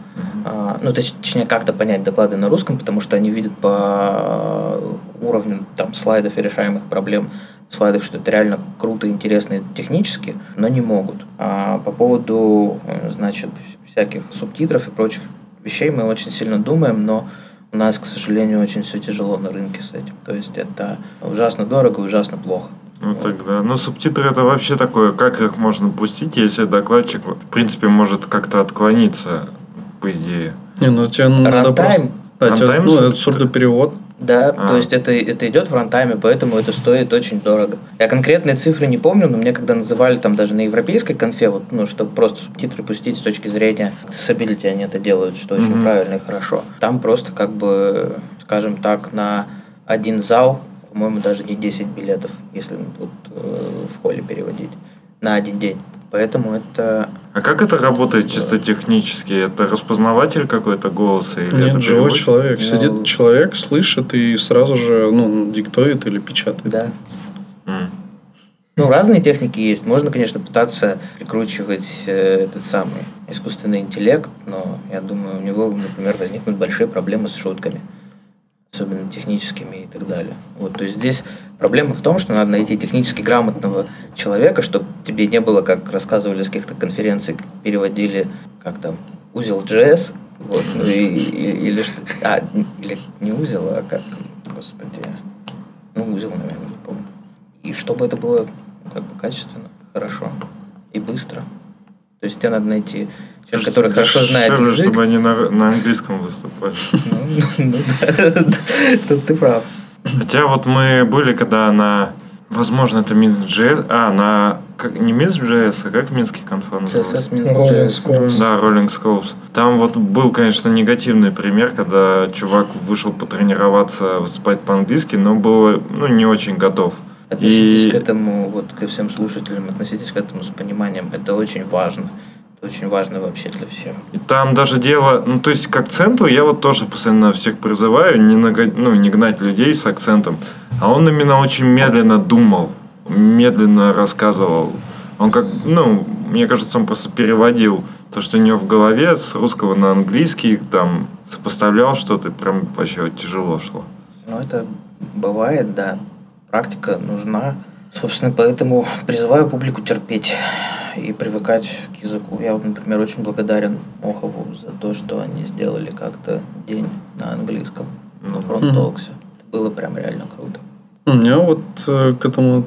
mm-hmm. ну, точнее, как-то понять доклады на русском, потому что они видят по уровню там, слайдов и решаемых проблем слайдах, что это реально круто, интересно технически, но не могут. А по поводу, значит, всяких субтитров и прочих вещей мы очень сильно думаем, но у нас, к сожалению, очень все тяжело на рынке с этим. То есть это ужасно дорого и ужасно плохо. Ну тогда, ну субтитры это вообще такое, как их можно пустить, если докладчик, в принципе, может как-то отклониться, по идее. Не, ну тебе надо просто... Да, тебе, ну, это сурдоперевод. Да, а. то есть это, это идет в рантайме, поэтому это стоит очень дорого. Я конкретные цифры не помню, но мне когда называли там даже на европейской конфе, вот, ну, чтобы просто субтитры пустить с точки зрения accessibility, они это делают, что очень mm-hmm. правильно и хорошо. Там просто как бы, скажем так, на один зал по-моему, даже не 10 билетов, если вот, э, в холле переводить, на один день. Поэтому это... А как это работает чисто технически? Это распознаватель какой-то голоса? Или Нет, это живой человек. Но... Сидит ну, человек, слышит и сразу же ну, диктует или печатает. Да. Mm. Ну, разные техники есть. Можно, конечно, пытаться прикручивать э, этот самый искусственный интеллект, но я думаю, у него, например, возникнут большие проблемы с шутками особенно техническими и так далее. Вот, то есть здесь проблема в том, что надо найти технически грамотного человека, чтобы тебе не было, как рассказывали с каких-то конференций, переводили, как там, узел JS, вот, ну, и, и, или, а, или не узел, а как господи, ну, узел, наверное, не помню. И чтобы это было ну, как бы качественно, хорошо и быстро. То есть тебе надо найти который хорошо знает язык. чтобы они на, на английском выступали. Ну, ну [LAUGHS] тут ты прав. Хотя вот мы были, когда на Возможно, это Minsk.js. А, на... Как, не Minsk.js, а как в Минске конфа CSS Minsk.js. Да, Rolling Scopes. Там вот был, конечно, негативный пример, когда чувак вышел потренироваться, выступать по-английски, но был ну, не очень готов. Относитесь и... к этому, вот ко всем слушателям, относитесь к этому с пониманием. Это очень важно очень важно вообще для всех. И там даже дело, ну то есть к акценту я вот тоже постоянно всех призываю не, наг... ну, не гнать людей с акцентом, а он именно очень медленно думал, медленно рассказывал. Он как, ну, мне кажется, он просто переводил то, что у него в голове с русского на английский, там, сопоставлял что-то, прям вообще тяжело шло. Ну, это бывает, да. Практика нужна. Собственно, поэтому призываю публику терпеть и привыкать к языку. Я вот, например, очень благодарен Мохову за то, что они сделали как-то день на английском на фронт-толксе. Это было прям реально круто. У меня вот э, к этому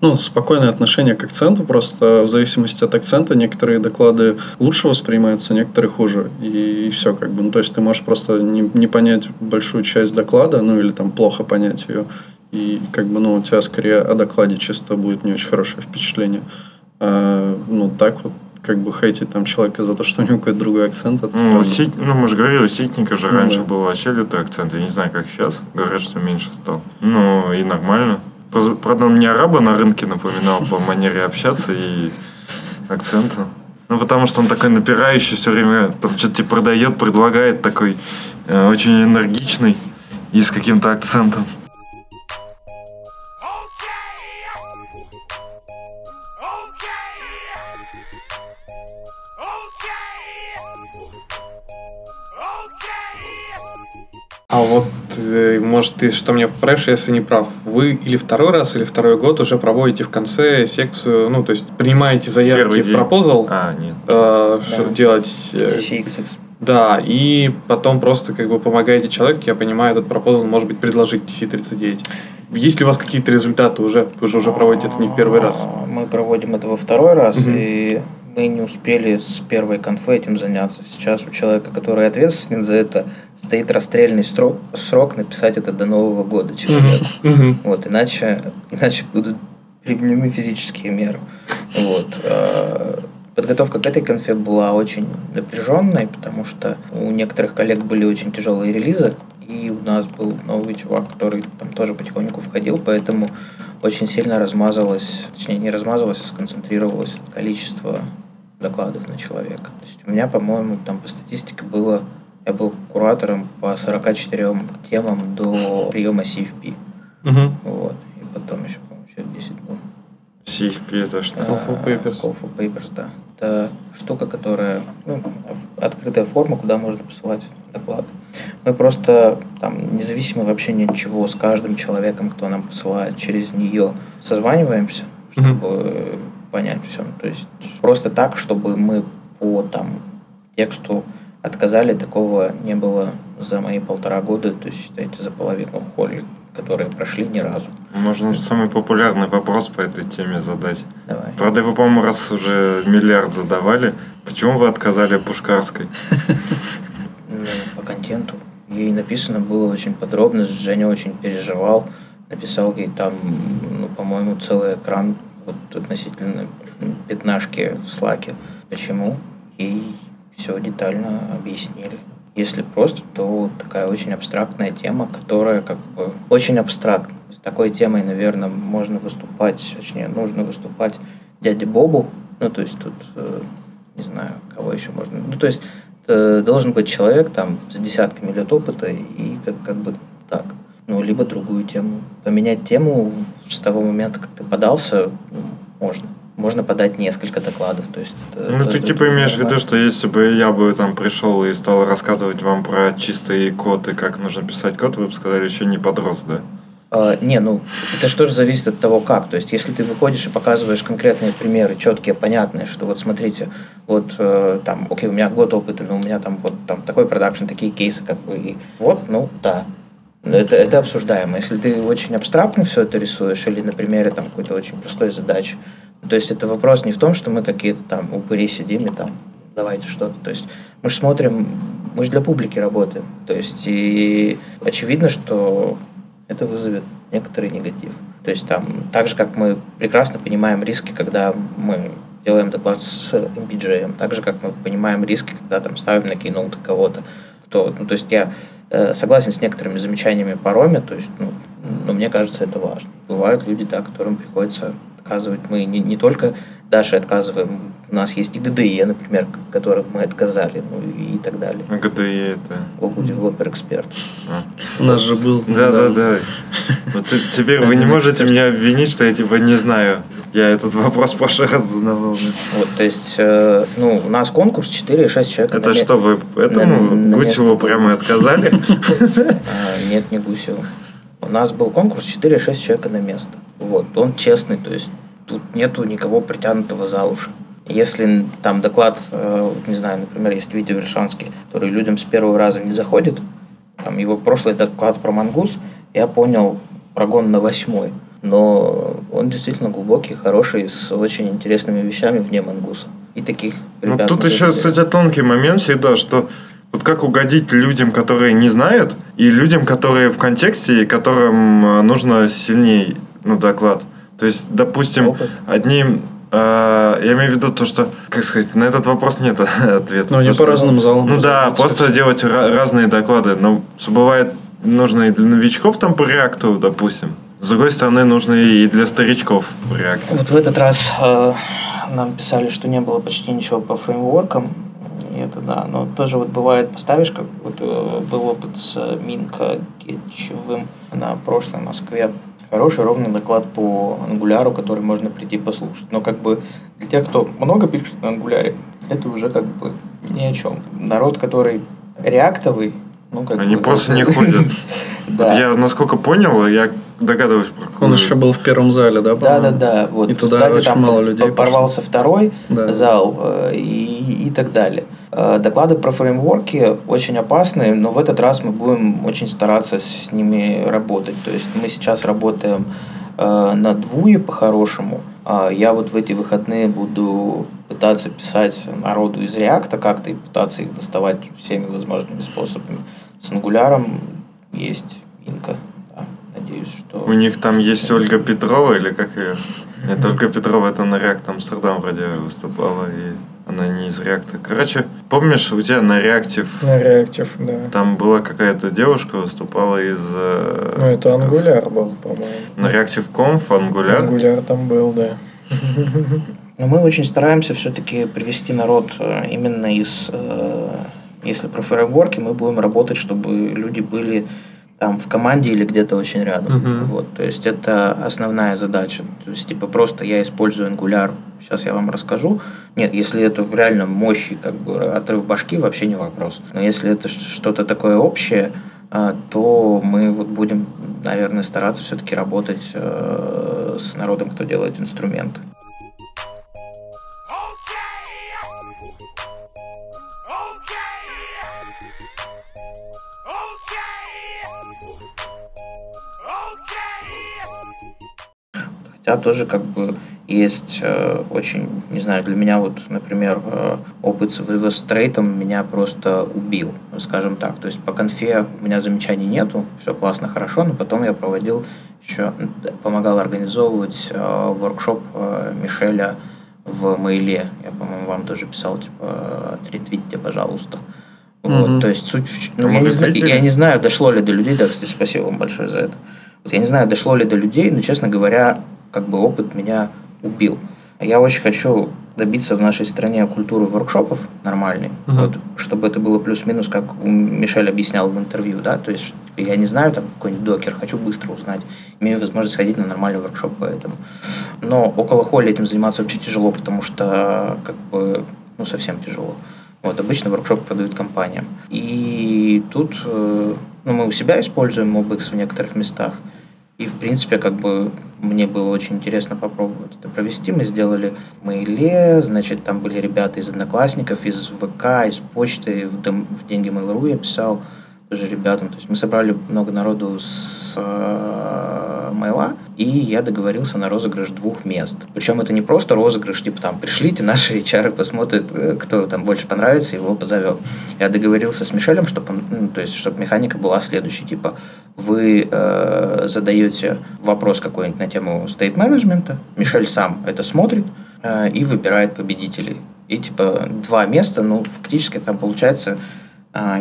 ну, спокойное отношение к акценту, просто в зависимости от акцента некоторые доклады лучше воспринимаются, некоторые хуже. И, и все как бы. Ну, то есть ты можешь просто не, не понять большую часть доклада, ну или там плохо понять ее. И как бы, ну, у тебя скорее о докладе чисто будет не очень хорошее впечатление. А, ну, так вот, как бы хейтить там человека за то, что у него какой-то другой акцент, это ну, Сит, ну, мы же говорили, у Ситника же ну, раньше да. был вообще лютый акцент. Я не знаю, как сейчас. Говорят, что меньше стал. Ну, и нормально. Правда, он мне араба на рынке напоминал по манере общаться и акценту. Ну, потому что он такой напирающий все время, там что-то тебе продает, предлагает такой э, очень энергичный и с каким-то акцентом. А вот, э, может, ты что мне поправишь, если не прав. Вы или второй раз, или второй год уже проводите в конце секцию, ну, то есть принимаете заявки Первый в пропозал, А, нет. э, чтобы делать... э, TCXX. Да, и потом просто как бы помогаете человеку, я понимаю, этот пропозал может быть предложить TC39. Есть ли у вас какие-то результаты уже? Вы же уже проводите это не в первый раз. А, Мы проводим это во второй раз, Мгм. и мы не успели с первой конфы этим заняться. Сейчас у человека, который ответственен за это, стоит расстрельный срок, срок написать это до Нового года человеку. Мгм. Вот, иначе, иначе будут применены физические меры. Вот. а, Подготовка к этой конфе была очень напряженной, потому что у некоторых коллег были очень тяжелые релизы, и у нас был новый чувак, который там тоже потихоньку входил, поэтому очень сильно размазалось, точнее не размазалось, а сконцентрировалось количество докладов на человека. То есть у меня, по-моему, там по статистике было, я был куратором по 44 темам до приема CFP. Мгм. Вот. И потом еще, по-моему, человек 10 был. CFP это что? Call for А, Papers. Call for Papers, да. Это штука, которая, ну, открытая форма, куда можно посылать доклады. Мы просто там, независимо вообще ни от чего, с каждым человеком, кто нам посылает через нее, созваниваемся, чтобы понять все. То есть просто так, чтобы мы по там тексту отказали, такого не было за мои полтора года, то есть считайте за половину холли, которые прошли ни разу. Можно самый популярный вопрос по этой теме задать. Давай. Правда, его, по-моему, раз уже миллиард задавали. Почему вы отказали Пушкарской? [LAUGHS] Ну, по контенту. Ей написано было очень подробно, Женя очень переживал, написал ей там, ну, по-моему, целый экран вот относительно пятнашки в слаке. Почему? Ей все детально объяснили. Если просто, то такая очень абстрактная тема, которая как бы очень абстрактна. С такой темой, наверное, можно выступать, точнее, нужно выступать дяде Бобу. Ну, то есть тут, э, не знаю, кого еще можно. Ну, то есть э, должен быть человек там с десятками лет опыта и как, как бы так. Ну, либо другую тему. Поменять тему с того момента, как ты подался, ну, можно. Можно подать несколько докладов. То есть это- Ну, ты типа имеешь в виду, что если бы я бы там пришел и стал рассказывать вам про чистый код и как нужно писать код, вы бы сказали, еще не подрос, да? А, не, ну, это же тоже зависит от того, как. То есть, если ты выходишь и показываешь конкретные примеры, четкие, понятные, что вот смотрите, вот э, там, окей, у меня год опыта, но у меня там вот там такой продакшн, такие кейсы, как бы, и вот, ну, да. Это, это обсуждаемо. Если ты очень абстрактно все это рисуешь, или на примере там какой-то очень простой задачи, то есть это вопрос не в том, что мы какие-то там упыри сидим и там давайте что-то. То есть мы же смотрим, мы же для публики работаем. То есть и очевидно, что это вызовет некоторый негатив. То есть там, так же, как мы прекрасно понимаем риски, когда мы делаем доклад с MPJ, так же, как мы понимаем риски, когда там ставим на кейноуты кого-то, кто, ну, то есть я э, согласен с некоторыми замечаниями по Роме, то есть, ну, но мне кажется, это важно. Бывают люди, да, которым приходится отказывать. Мы не, не только Даше отказываем, у нас есть и ГДЕ, например, которым мы отказали, ну и так далее. А ГДЕ это... Google Developer Expert. а. У нас же был... Да, да, да. Вот те- теперь вы не можете меня обвинить, что я типа не знаю. Я этот вопрос в прошлый раз задавал. да. Вот, то есть, э, ну, у нас конкурс 4-6 человек. Это что, вы этому Гусеву прямо отказали? [LAUGHS] А, нет, не Гусеву. У нас был конкурс 4-6 человека на место. Вот, он честный, то есть тут нету никого притянутого за уши. Если там доклад, э, не знаю, например, есть видео Вершанский, который людям с первого раза не заходит, там его прошлый доклад про мангус, я понял прогон на восьмой. Но он действительно глубокий, хороший, с очень интересными вещами вне мангуса. И таких Ну, ребят тут мы еще, кстати, тонкий момент всегда, что вот как угодить людям, которые не знают, и людям, которые в контексте, и которым э, нужно сильнее ну, доклад. То есть, допустим, Опыт. одним... э, я имею в виду то, что, как сказать, на этот вопрос нет [LAUGHS] ответа. Ну, они по разным залам. Ну да, просто делать ра- разные доклады. Но бывает нужно и для новичков там по реакту, допустим. С другой стороны, нужно и для старичков по реакту. Вот в этот раз э, нам писали, что не было почти ничего по фреймворкам. И это да, но тоже вот бывает, поставишь, как вот э, был опыт с Минко Гетчевым на прошлой Москве. Хороший ровный доклад по ангуляру, который можно прийти послушать. Но как бы для тех, кто много пишет на ангуляре, это уже как бы ни о чем. Народ, который реактовый, ну, как Они бы, просто не [LAUGHS] ходят. Вот Да. я, насколько понял, я догадываюсь, Он еще был в первом зале, да? Да, да, да. Вот. И туда Кстати, очень там мало людей по- Порвался второй Да. зал э, и, и так далее. Э, Доклады про фреймворки очень опасны, но в этот раз мы будем очень стараться с ними работать. То есть мы сейчас работаем э, на двуе по-хорошему. А Я вот в эти выходные буду пытаться писать народу из реакта как-то и пытаться их доставать всеми возможными способами. С ангуляром есть инка. Да. Надеюсь, что... У них там есть Ольга Петрова, или как ее? Нет, Ольга Петрова, это на React Амстердам вроде выступала, и она не из React. Короче, помнишь, у тебя на Reactive На реактив, да. там была какая-то девушка, выступала из... э, Ну, это ангуляр был, по-моему. На Reactive Conf, Angular. Ангуляр там был, да. [LAUGHS] Но мы очень стараемся все-таки привести народ э, именно из, э, если про фреймворки, мы будем работать, чтобы люди были там в команде или где-то очень рядом. Мгм. Вот, то есть это основная задача. То есть типа просто я использую Angular, сейчас я вам расскажу. Нет, если это реально мощь и как бы отрыв башки, вообще не вопрос. Но если это что-то такое общее, а, то мы вот будем, наверное, стараться все-таки работать э, с народом, кто делает инструменты. Хотя тоже как бы есть э, очень, не знаю, для меня вот, например, э, опыт с Вивестрейтом меня просто убил, скажем так. То есть по конфе у меня замечаний нету, все классно, хорошо, но потом я проводил еще, помогал организовывать э, воркшоп э, Мишеля в Мейле. Я, по-моему, вам тоже писал, типа, отретвитьте, пожалуйста. Вот, Мгм. то есть суть, ну, я, не знаю, я не знаю, дошло ли до людей, да, кстати, спасибо вам большое за это. Вот я не знаю, дошло ли до людей, но, честно говоря, как бы опыт меня убил. Я очень хочу добиться в нашей стране культуры воркшопов нормальной, Мгм. вот, чтобы это было плюс-минус, как Мишель объяснял в интервью, да, то есть я не знаю там какой-нибудь докер, хочу быстро узнать, имею возможность ходить на нормальный воркшоп поэтому. Но около холли этим заниматься вообще тяжело, потому что как бы ну совсем тяжело. Вот, обычно воркшоп продают компаниям. И тут э, ну, мы у себя используем MobX в некоторых местах. И, в принципе, как бы мне было очень интересно попробовать это провести. Мы сделали в Мейле, значит, там были ребята из Одноклассников, из ВК, из почты, в, в Деньги Mail.ru я писал тоже ребятам. То есть мы собрали много народу с э, Мейла, и я договорился на розыгрыш двух мест. Причем это не просто розыгрыш, типа там пришлите, наши HR посмотрят, э, кто там больше понравится, его позовем. Я договорился с Мишелем, чтобы, ну, то есть, чтобы механика была следующей, типа вы э, задаете вопрос какой-нибудь на тему стейт менеджмента, Мишель сам это смотрит э, и выбирает победителей. И типа два места, ну, фактически там получается,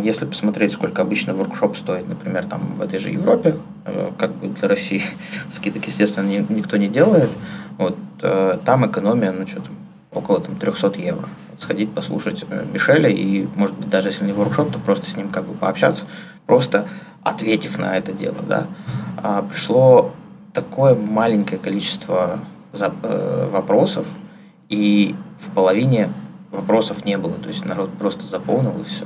если посмотреть, сколько обычно воркшоп стоит, например, там в этой же Европе, э, как бы для России [LAUGHS] скидок, естественно, ни- никто не делает, вот, э, там экономия, ну, что там, около там 300 евро. Сходить послушать э, Мишеля и, может быть, даже если не воркшоп, то просто с ним как бы пообщаться, просто ответив на это дело, да. А, пришло такое маленькое количество вопросов, и в половине вопросов не было, то есть народ просто заполнил и все.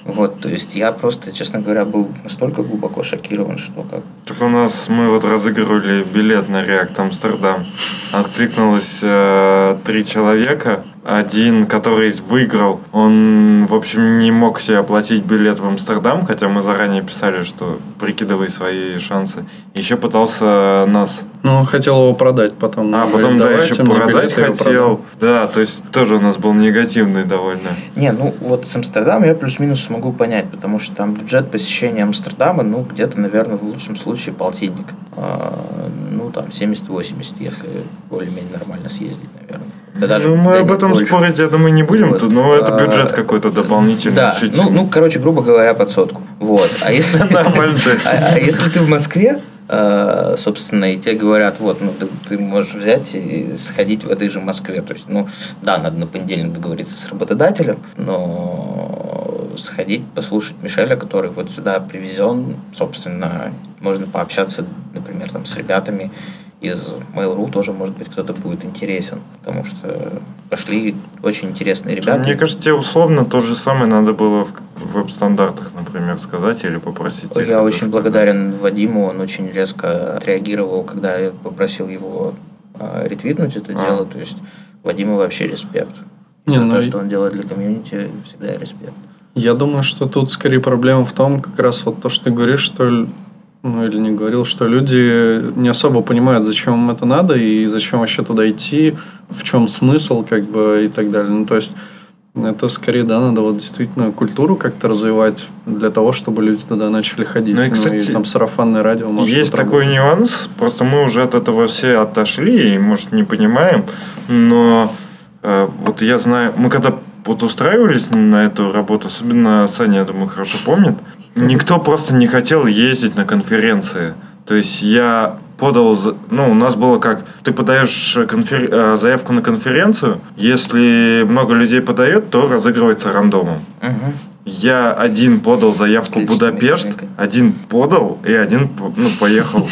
Вот, то есть я просто, честно говоря, был настолько глубоко шокирован, что как Так у нас мы вот разыгрывали билет на React Амстердам. Откликнулось э, три человека. Один, который выиграл, он, в общем, не мог себе оплатить билет в Амстердам, хотя мы заранее писали, что прикидывай свои шансы. Еще пытался нас... Ну, он хотел его продать потом. А, потом, да, «Давайте еще продать хотел. продам». Да, то есть тоже у нас был негативный довольно. Не, ну вот с Амстердамом я плюс-минус смогу понять, потому что там бюджет посещения Амстердама, ну, где-то, наверное, в лучшем случае полтинник. А, ну, там, 70-80, если более-менее нормально съездить, наверное. Да даже- ну, мы об этом больше. спорить, я думаю, не будем, Вот. но это А, бюджет какой-то дополнительный. Да, ну, ну, короче, грубо говоря, под сотку. Вот. А если, [LAUGHS] [LAUGHS] а, а если ты в Москве, собственно, и тебе говорят, вот, ну, ты, ты можешь взять и сходить в этой же Москве. То есть, ну, да, надо на понедельник договориться с работодателем, но сходить, послушать Мишеля, который вот сюда привезен, собственно, можно пообщаться, например, там, с ребятами из Mail.ru тоже, может быть, кто-то будет интересен, потому что пошли очень интересные ребята. Мне кажется, тебе условно то же самое надо было в веб-стандартах, например, сказать или попросить их Я очень сказать. благодарен Вадиму, он очень резко отреагировал, когда я попросил его э, ретвитнуть это А. дело, то есть Вадиму вообще респект. Не, За ну то, и- что он делает для комьюнити, всегда респект. Я думаю, что тут скорее проблема в том, как раз вот то, что ты говоришь, что ну или не говорил, что люди не особо понимают, зачем им это надо и зачем вообще туда идти, в чем смысл, как бы и так далее. Ну, то есть это скорее, да, надо вот действительно культуру как-то развивать для того, чтобы люди туда начали ходить. Ну и, кстати, там сарафанное радио может Есть такой работать. нюанс, просто мы уже от этого все отошли и, может, не понимаем, но э, вот я знаю, мы когда вот устраивались на эту работу, особенно Саня, я думаю, хорошо помнит, никто просто не хотел ездить на конференции. То есть я подал, ну, у нас было как, ты подаешь конфер- э, заявку на конференцию, если много людей подает, то разыгрывается рандомом. Мгм. Я один подал заявку в Отличная Будапешт, механика. один подал и один ну, поехал.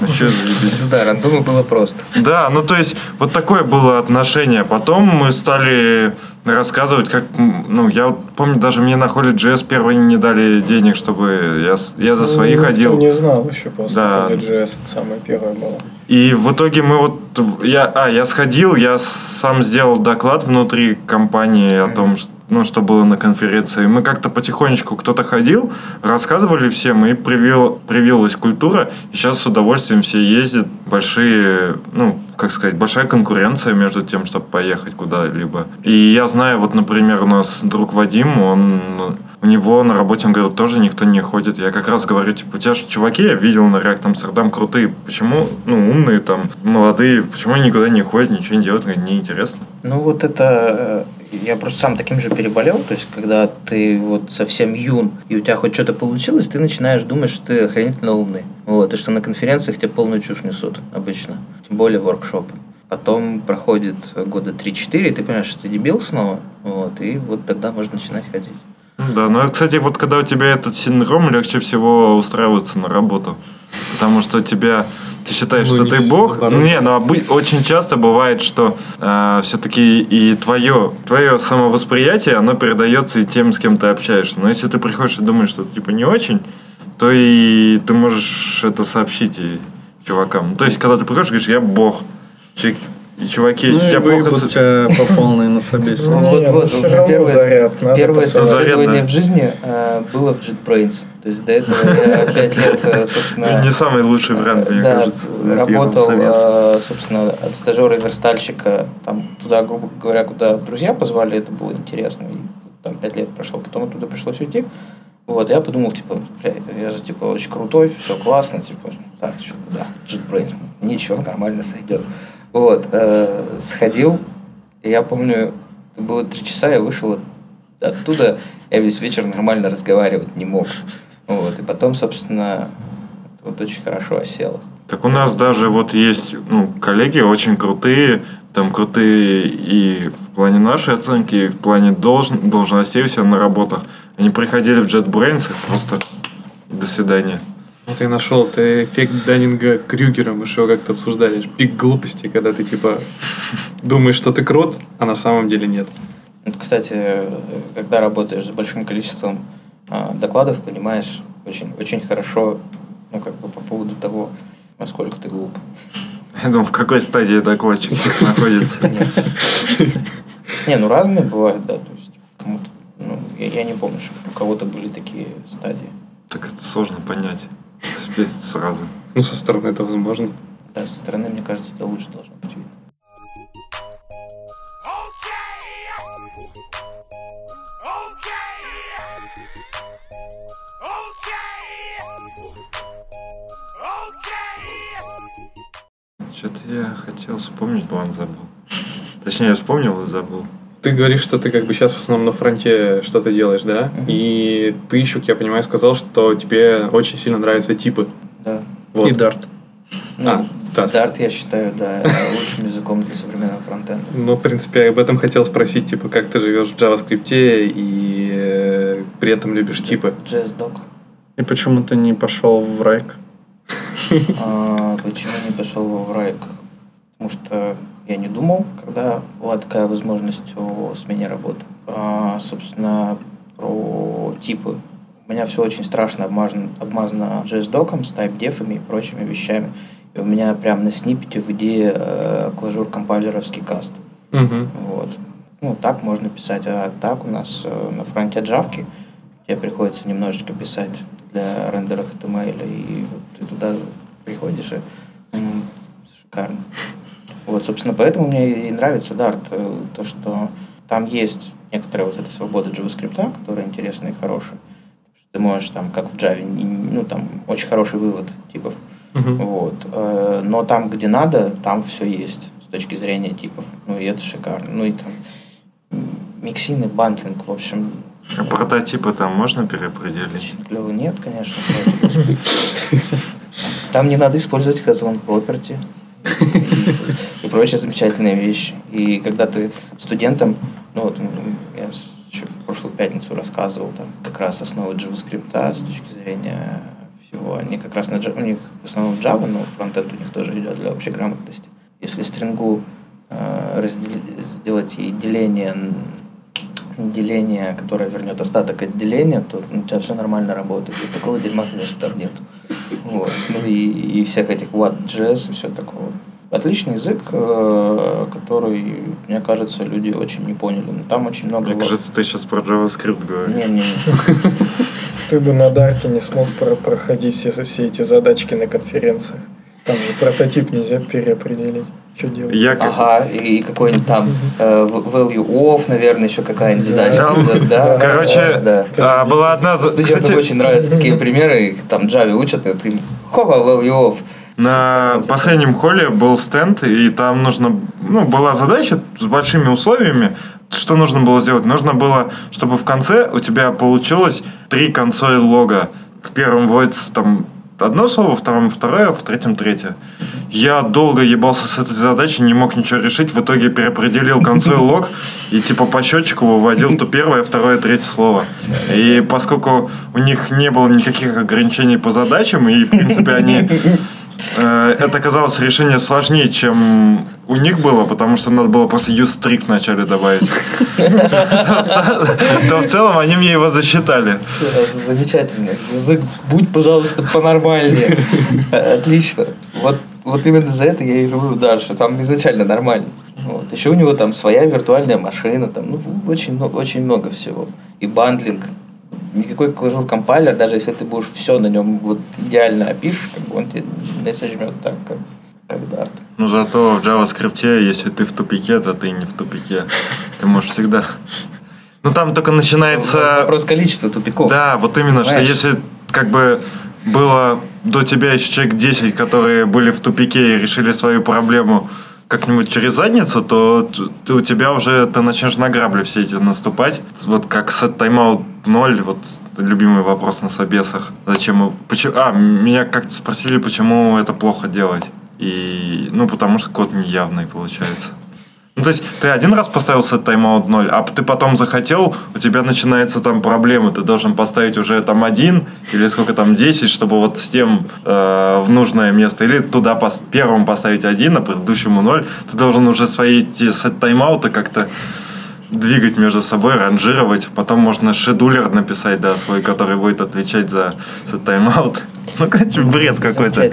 Заебись. Да, рандомы было просто. Да, ну то есть вот такое было отношение. Потом мы стали рассказывать, как, ну я вот помню, даже мне на Холли JS первые не дали денег, чтобы я, я за свои Ну, ходил. не знал еще после Да. JS, это самое первое было. И в итоге мы вот, я, а, я сходил, я сам сделал доклад внутри компании о том, что ну, что было на конференции. Мы как-то потихонечку кто-то ходил, рассказывали всем, и привил, привилась культура. И сейчас с удовольствием все ездят. Большие, ну, как сказать, большая конкуренция между тем, чтобы поехать куда-либо. И я знаю, вот, например, у нас друг Вадим, он у него на работе, он говорит, тоже никто не ходит. Я как раз говорю, типа, у тебя же чуваки, я видел на React Amsterdam крутые. Почему, ну, умные там, молодые, почему они никуда не ходят, ничего не делают, говорит, неинтересно. Ну вот это э, я просто сам таким же переболел, то есть когда ты вот совсем юн и у тебя хоть что-то получилось, ты начинаешь думать, что ты охренительно умный. Вот, и что на конференциях тебе полную чушь несут обычно, тем более воркшопы. Потом проходит года 3-4, и ты понимаешь, что ты дебил снова, вот, и вот тогда можно начинать ходить. Ну Да, но, кстати, вот когда у тебя этот синдром, легче всего устраиваться на работу. Потому что тебя ты считаешь, Ну, что не ты бог. наоборот. Не, но обы- очень часто бывает, что все-таки и твое, твое самовосприятие, оно передается и тем, с кем ты общаешься. Но если ты приходишь и думаешь, что ты типа не очень, то и ты можешь это сообщить и чувакам. Ну, то есть, когда ты приходишь, говоришь, я бог. И чуваки, Ну если и тебя плохо... с- тебя по полной на собеседовании. Ну, вот, вот, вот первое, заряд, первое собеседование в жизни э, было в JetBrains. То есть до этого я пять лет, э, собственно... Не самый лучший бренд, мне да, кажется. работал, э, собственно, от стажера и верстальщика, там, туда, грубо говоря, куда друзья позвали, это было интересно, и там пять лет прошло, потом оттуда пришлось уйти, вот, я подумал, типа, бля, я же, типа, очень крутой, все классно, типа, так, что, да, JetBrains, ничего, нормально сойдет. Вот, э, сходил, и я помню, было три часа, я вышел от- оттуда, я весь вечер нормально разговаривать не мог. Вот, и потом, собственно, вот очень хорошо осело. Так у нас даже вот есть ну, коллеги очень крутые, там крутые и в плане нашей оценки, и в плане должн, должностей себя на работах. Они приходили в JetBrains, их просто до свидания. Ну, ты нашел, ты эффект Даннинга Крюгера, мы же его как-то обсуждали. Пик глупости, когда ты типа думаешь, что ты крут, а на самом деле нет. Вот, кстати, когда работаешь с большим количеством а, докладов, понимаешь очень, очень хорошо, ну, как бы по поводу того, насколько ты глуп. Я думаю, в какой стадии докладчик сейчас находится. Не, ну разные бывают, да, то есть кому-то, ну, я, я не помню, что у кого-то были такие стадии. Так это сложно понять себе сразу. Ну, со стороны это возможно. Да, со стороны, мне кажется, это лучше должно быть видно. Что-то я хотел вспомнить, но ладно, забыл. Точнее, я вспомнил и забыл. Ты говоришь, что ты как бы сейчас в основном на фронте что-то делаешь, да? Мгм. И ты еще, как я понимаю, сказал, что тебе очень сильно нравятся типы. Да. Вот. И Dart. Ну, А. Dart, я считаю, да, [LAUGHS] лучшим языком для современного фронтенда. Ну, в принципе, я об этом хотел спросить, типа, как ты живешь в JavaScript и э, при этом любишь типы. JSDoc. И почему ты не пошел в Райк? А, Почему не пошел в Райк? Потому что я не думал, когда была такая возможность о смене работы. А, Собственно, про типы. У меня все очень страшно обмазано, обмазано JS-доком, с type-дефами и прочими вещами. И у меня прям на сниппете в идее э, клажур компайлеровский каст. Мгм. Вот. Ну, так можно писать, а так у нас э, на фронте джавки, тебе приходится немножечко писать для рендера HTML, и вот ты туда приходишь, и м, шикарно. Вот, собственно, поэтому мне и нравится Dart, э, то, что там есть некоторая вот эта свобода JavaScript, которая интересная и хорошая. Ты можешь там, как в Java, ну, там очень хороший вывод типов. Мгм. Вот. Э, Но там, где надо, там все есть с точки зрения типов. Ну и это шикарно. Ну и там миксины, бандлинг, в общем, А прототипы там можно переопределить? очень клево. Нет, конечно. Там не надо использовать has-on property [LAUGHS] и, и прочие замечательные вещи. И когда ты студентам, ну вот я еще в прошлую пятницу рассказывал там как раз основы JavaScript с точки зрения всего. Они как раз на Java, у них в основном Java, но фронтенд у них тоже идет для общей грамотности. Если стрингу э, раздел- сделать ей деление деление, которое вернет остаток от деления, то у тебя все нормально работает. И такого дерьма, конечно, там нет. Вот. Ну и, и всех этих what.js и все такого. Отличный язык, э, который, мне кажется, люди очень не поняли. Но там очень много... Мне кажется, ты сейчас про JavaScript говоришь. Не-не-не. [LAUGHS] Ты бы на Дарте не смог про- проходить все, все эти задачки на конференциях. Там же прототип нельзя переопределить. Что делать? Я как- Ага, и, и какой-нибудь там э, value of, наверное, еще какая-нибудь задача. Там, Да, короче, да. а, была одна... Студентам Кстати, очень нравятся такие [LAUGHS] примеры, их там Java учат, и ты хопа, value of. На последнем холле был стенд, и там нужно, ну, была задача с большими условиями. Что нужно было сделать? Нужно было, чтобы в конце у тебя получилось три консоли лога. В первом вводится там одно слово, во втором второе, в третьем третье. Я долго ебался с этой задачей, не мог ничего решить. В итоге переопределил консоль лог и типа по счетчику выводил то первое, второе, третье слово. И поскольку у них не было никаких ограничений по задачам, и в принципе они Это оказалось решение сложнее, чем у них было, потому что надо было просто use strict вначале добавить. То в целом они мне его засчитали. Замечательно. Язык, будь, пожалуйста, понормальнее. Отлично. Вот, вот именно за это я и люблю дальше. Там изначально нормально. Вот. Еще у него там своя виртуальная машина, там ну, очень, много- очень много всего. И бандлинг. Никакой Closure Compiler, даже если ты будешь все на нем вот идеально опишешь, как бы он тебе не сожмет так, как, как Dart. Но зато в JavaScript, если ты в тупике, то ты не в тупике. Ты можешь всегда... Ну там только начинается... Вопрос количества тупиков. Да, вот именно, что если как бы было до тебя еще человек 10, которые были в тупике и решили свою проблему как-нибудь через задницу, то ты, у тебя уже ты начнешь на грабли все эти наступать. Вот как set timeout 0, вот любимый вопрос на собесах. Зачем? Почему, а, меня как-то спросили, почему это плохо делать. И, ну, потому что код неявный получается. Ну, то есть, ты один раз поставил set timeout 0, а ты потом захотел, у тебя начинается там проблема. Ты должен поставить уже там один или сколько там 10, чтобы вот с тем э, в нужное место. Или туда пос- первому поставить один, а предыдущему 0. Ты должен уже свои эти set таймауты как-то двигать между собой, ранжировать. Потом можно шедулер написать, да, свой, который будет отвечать за set [LAUGHS] timeout. Ну, короче, бред какой-то.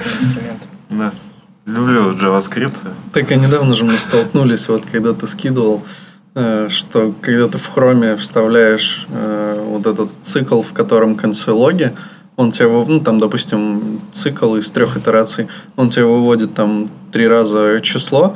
Да. Люблю JavaScript. Так, а недавно же мы столкнулись, вот когда ты скидывал, э, что когда ты в хроме вставляешь э, вот этот цикл, в котором консоль-логи, он тебе, ну, там, допустим, цикл из трех итераций, он тебе выводит там три раза число,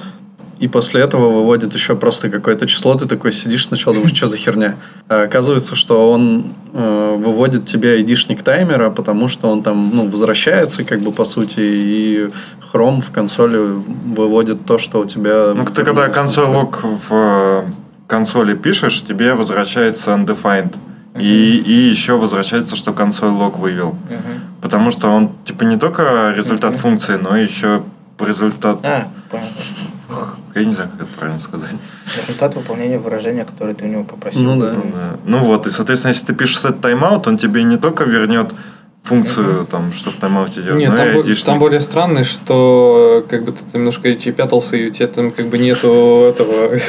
и после этого выводит еще просто какое-то число, ты такой сидишь сначала, думаешь, что за херня. А оказывается, что он э, выводит тебе айдишник таймера, потому что он там, ну, возвращается, как бы, по сути, и Chrome в консоли выводит то, что у тебя... Ну, ты когда консоль лог в э, консоли пишешь, тебе возвращается undefined. И, и еще возвращается, что консоль лог вывел. Потому что он, типа, не только результат функции, но еще результат... А, понял. Я не знаю, как это правильно сказать. Результат выполнения выражения, которое ты у него попросил. Ну да. Ну, да. Ну вот, и, соответственно, если ты пишешь set timeout, он тебе не только вернет функцию, там, что в тайм-ауте делать, Нет, но там, и бо- там более странно, что как бы ты немножко эти пятался, и у тебя там как бы нету этого... [LAUGHS]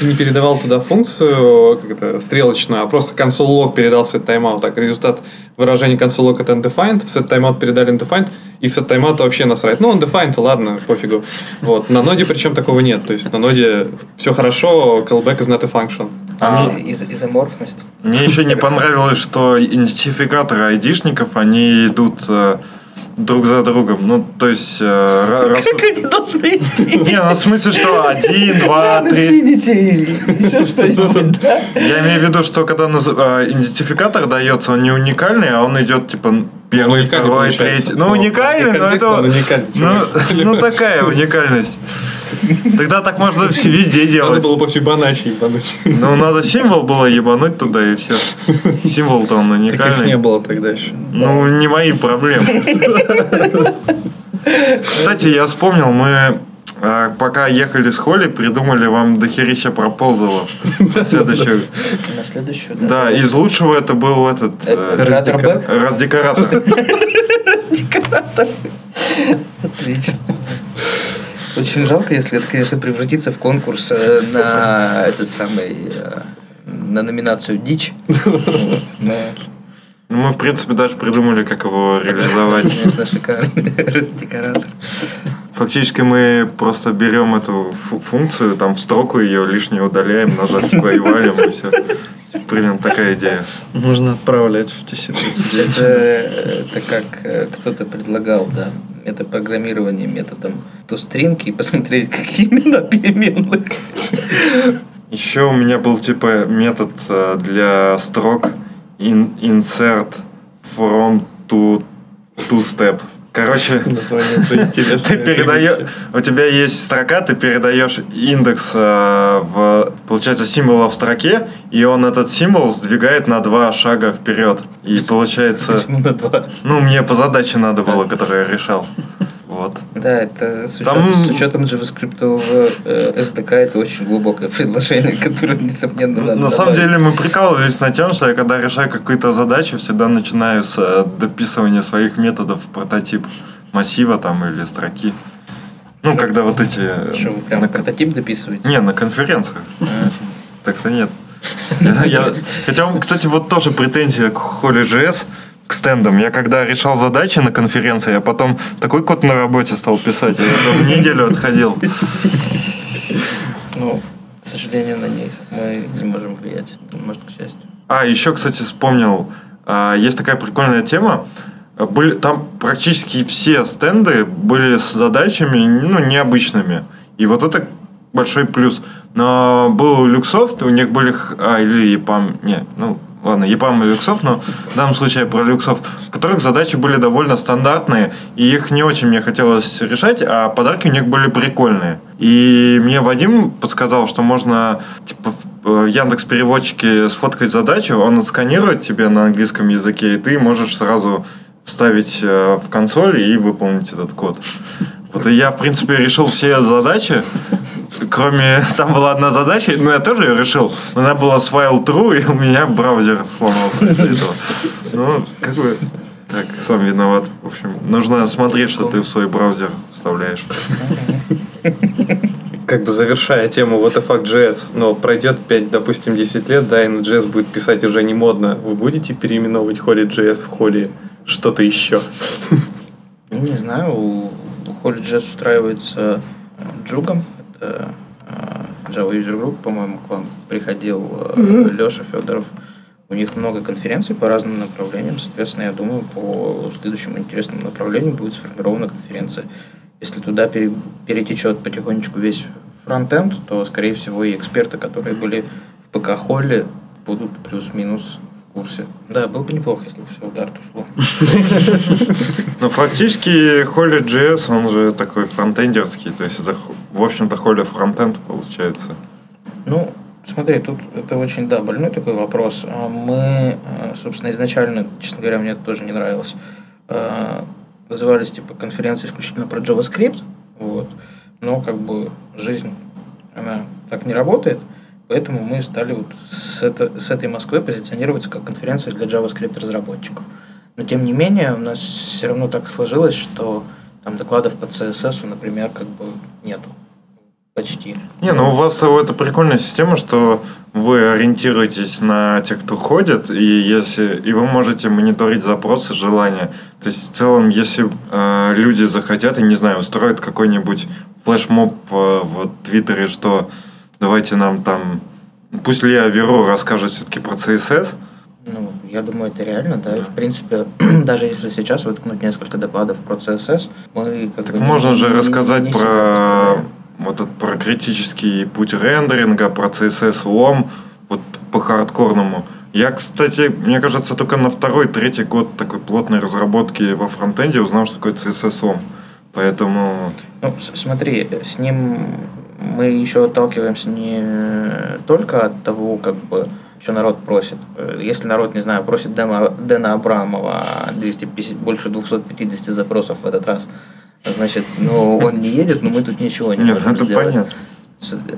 Ты не передавал туда функцию как это, стрелочную, а просто console log передал set timeout. Так, результат выражения console log это undefined, set timeout передали undefined, и set timeout вообще насрать. Ну, undefined, ладно, пофигу. Вот. На ноде причем такого нет. То есть на ноде все хорошо, callback is not a function. А, Из- изоморфность. Мне еще не понравилось, что идентификаторы айдишников, они идут э, друг за другом. Ну, то есть... э, ра- раз- они должны идти? [LAUGHS] Не, ну в смысле, что один, два, три... Или еще что-нибудь, да? Я имею в виду, что когда наз- э, идентификатор дается, он не уникальный, а он идет типа первый, второй, третий. Ну, Ну, уникальный, но это... ну, ну, такая уникальность. Тогда так можно везде Надо делать. было по Фибоначчи ебануть. Ну, надо символ было ебануть туда и все. Символ-то он Таких не уникальный. было тогда еще. Ну, не мои проблемы. Кстати, я вспомнил, мы э, пока ехали с Холли, придумали вам дохерища пропозалов. Следующую. На следующую, Да, из лучшего это был этот... э. Раздекоратор. Раздекоратор. Отлично. Очень жалко, если это, конечно, превратится в конкурс э, на этот самый э, на номинацию дичь. Ну, Мы, в принципе, даже придумали, как его реализовать. [LAUGHS] Конечно, шикарный раздекоратор. Фактически мы просто берем эту фу- функцию, там в строку ее лишнее удаляем, назад типа и валим, и все. Примерно такая идея. Можно отправлять в TC39. Это, это как э, кто-то предлагал, да, это программирование методом toString и посмотреть, [LAUGHS] какие имена переменных. Еще у меня был типа метод э, для строк in- insert from to to step. Короче, ты передаешь, у тебя есть строка, ты передаешь индекс э, в, получается, символа в строке, и он этот символ сдвигает на два шага вперед. И получается, Почему на два? ну, мне по задаче надо было, которую я решал. Вот. Да, это с учетом, Там- с учетом JavaScript э, SDK это очень глубокое [LAUGHS] предложение, которое, несомненно, надо На самом добавить. деле мы прикалывались на тем, что я когда решаю какую-то задачу, всегда начинаю с э, дописывания своих методов в прототип массива там или строки. Ну, когда вот эти... э, Что, вы прям на- прототип дописываете? Не, на конференциях. А, Так-то нет. Хотя, кстати, вот тоже претензия к Holy.js, к стендам. Я когда решал задачи на конференции, я потом такой код на работе стал писать. Я там неделю отходил. Ну, к сожалению, на них мы не можем влиять. Может, к счастью. А, еще, кстати, вспомнил, а, есть такая прикольная тема. Были, там практически все стенды были с задачами, ну, необычными. И вот это большой плюс. Но был Люксофт, у них были... А, или EPAM, не, ну, ладно, и Люксофт, но в данном случае про Люксофт, у которых задачи были довольно стандартные, и их не очень мне хотелось решать, а подарки у них были прикольные. И мне Вадим подсказал, что можно типа в Яндекс переводчике сфоткать задачу, он отсканирует тебе на английском языке, и ты можешь сразу вставить э, в консоль и выполнить этот код. Вот и я, в принципе, решил все задачи, кроме... [LAUGHS] Там была одна задача, но я тоже ее решил, но она была с файл true, и у меня браузер сломался из-за этого. Ну, как бы... Так, сам виноват. В общем, нужно смотреть, что ты в свой браузер вставляешь. Как бы завершая тему WTF.js, но пройдет 5, допустим, 10 лет, да, и на JS будет писать уже не модно. Вы будете переименовывать Holy.js в Holy что-то еще? Ну, не знаю, у HolyJS устраивается э, Джугом. Это э, Java User Group, по-моему, к вам приходил Леша Федоров. У них много конференций по разным направлениям. Соответственно, я думаю, по следующему интересному направлению будет сформирована конференция. Если туда пере- перетечет потихонечку весь фронтенд, то, скорее всего, и эксперты, которые были в ПК Холле, будут плюс-минус курсе. Да, было бы неплохо, если бы все в Dart ушло. [LAUGHS] Ну, фактически, Holy.js, он же такой фронтендерский, то есть это, в общем-то, Holy фронтенд получается. Ну, смотри, тут это очень, да, больной такой вопрос. А Мы, э, собственно, изначально, честно говоря, мне это тоже не нравилось. э, назывались типа конференции исключительно про JavaScript, вот, но как бы жизнь, она так не работает, поэтому мы стали вот с, это, с этой Москвы позиционироваться как конференция для JavaScript разработчиков. Но тем не менее у нас все равно так сложилось, что там докладов по CSS, например, как бы нету почти. Не, ну у вас это прикольная система, что вы ориентируетесь на тех, кто ходит, и если и вы можете мониторить запросы, желания. То есть в целом, если э, люди захотят, и не знаю, устроят какой-нибудь флешмоб э, в Твиттере, что давайте нам там, пусть Лео Веро расскажет все-таки про CSS. Ну, я думаю, это реально, да. И, в принципе, [CLEARS THROAT] даже если сейчас воткнуть несколько докладов про CSS, мы как так бы... можно не, же не- рассказать не про вот этот про критический путь рендеринга, про CSS лом, вот по хардкорному. Я, кстати, мне кажется, только на второй, третий год такой плотной разработки во фронтенде узнал, что такое CSS лом. Поэтому Ну, смотри, с ним мы еще отталкиваемся не только от того, как бы, что народ просит. Э, Если народ, не знаю, просит Дэна, Дэна Абрамова 250, больше 250 запросов в этот раз, значит, ну, он не едет, но мы тут ничего не нет, можем это сделать. понятно.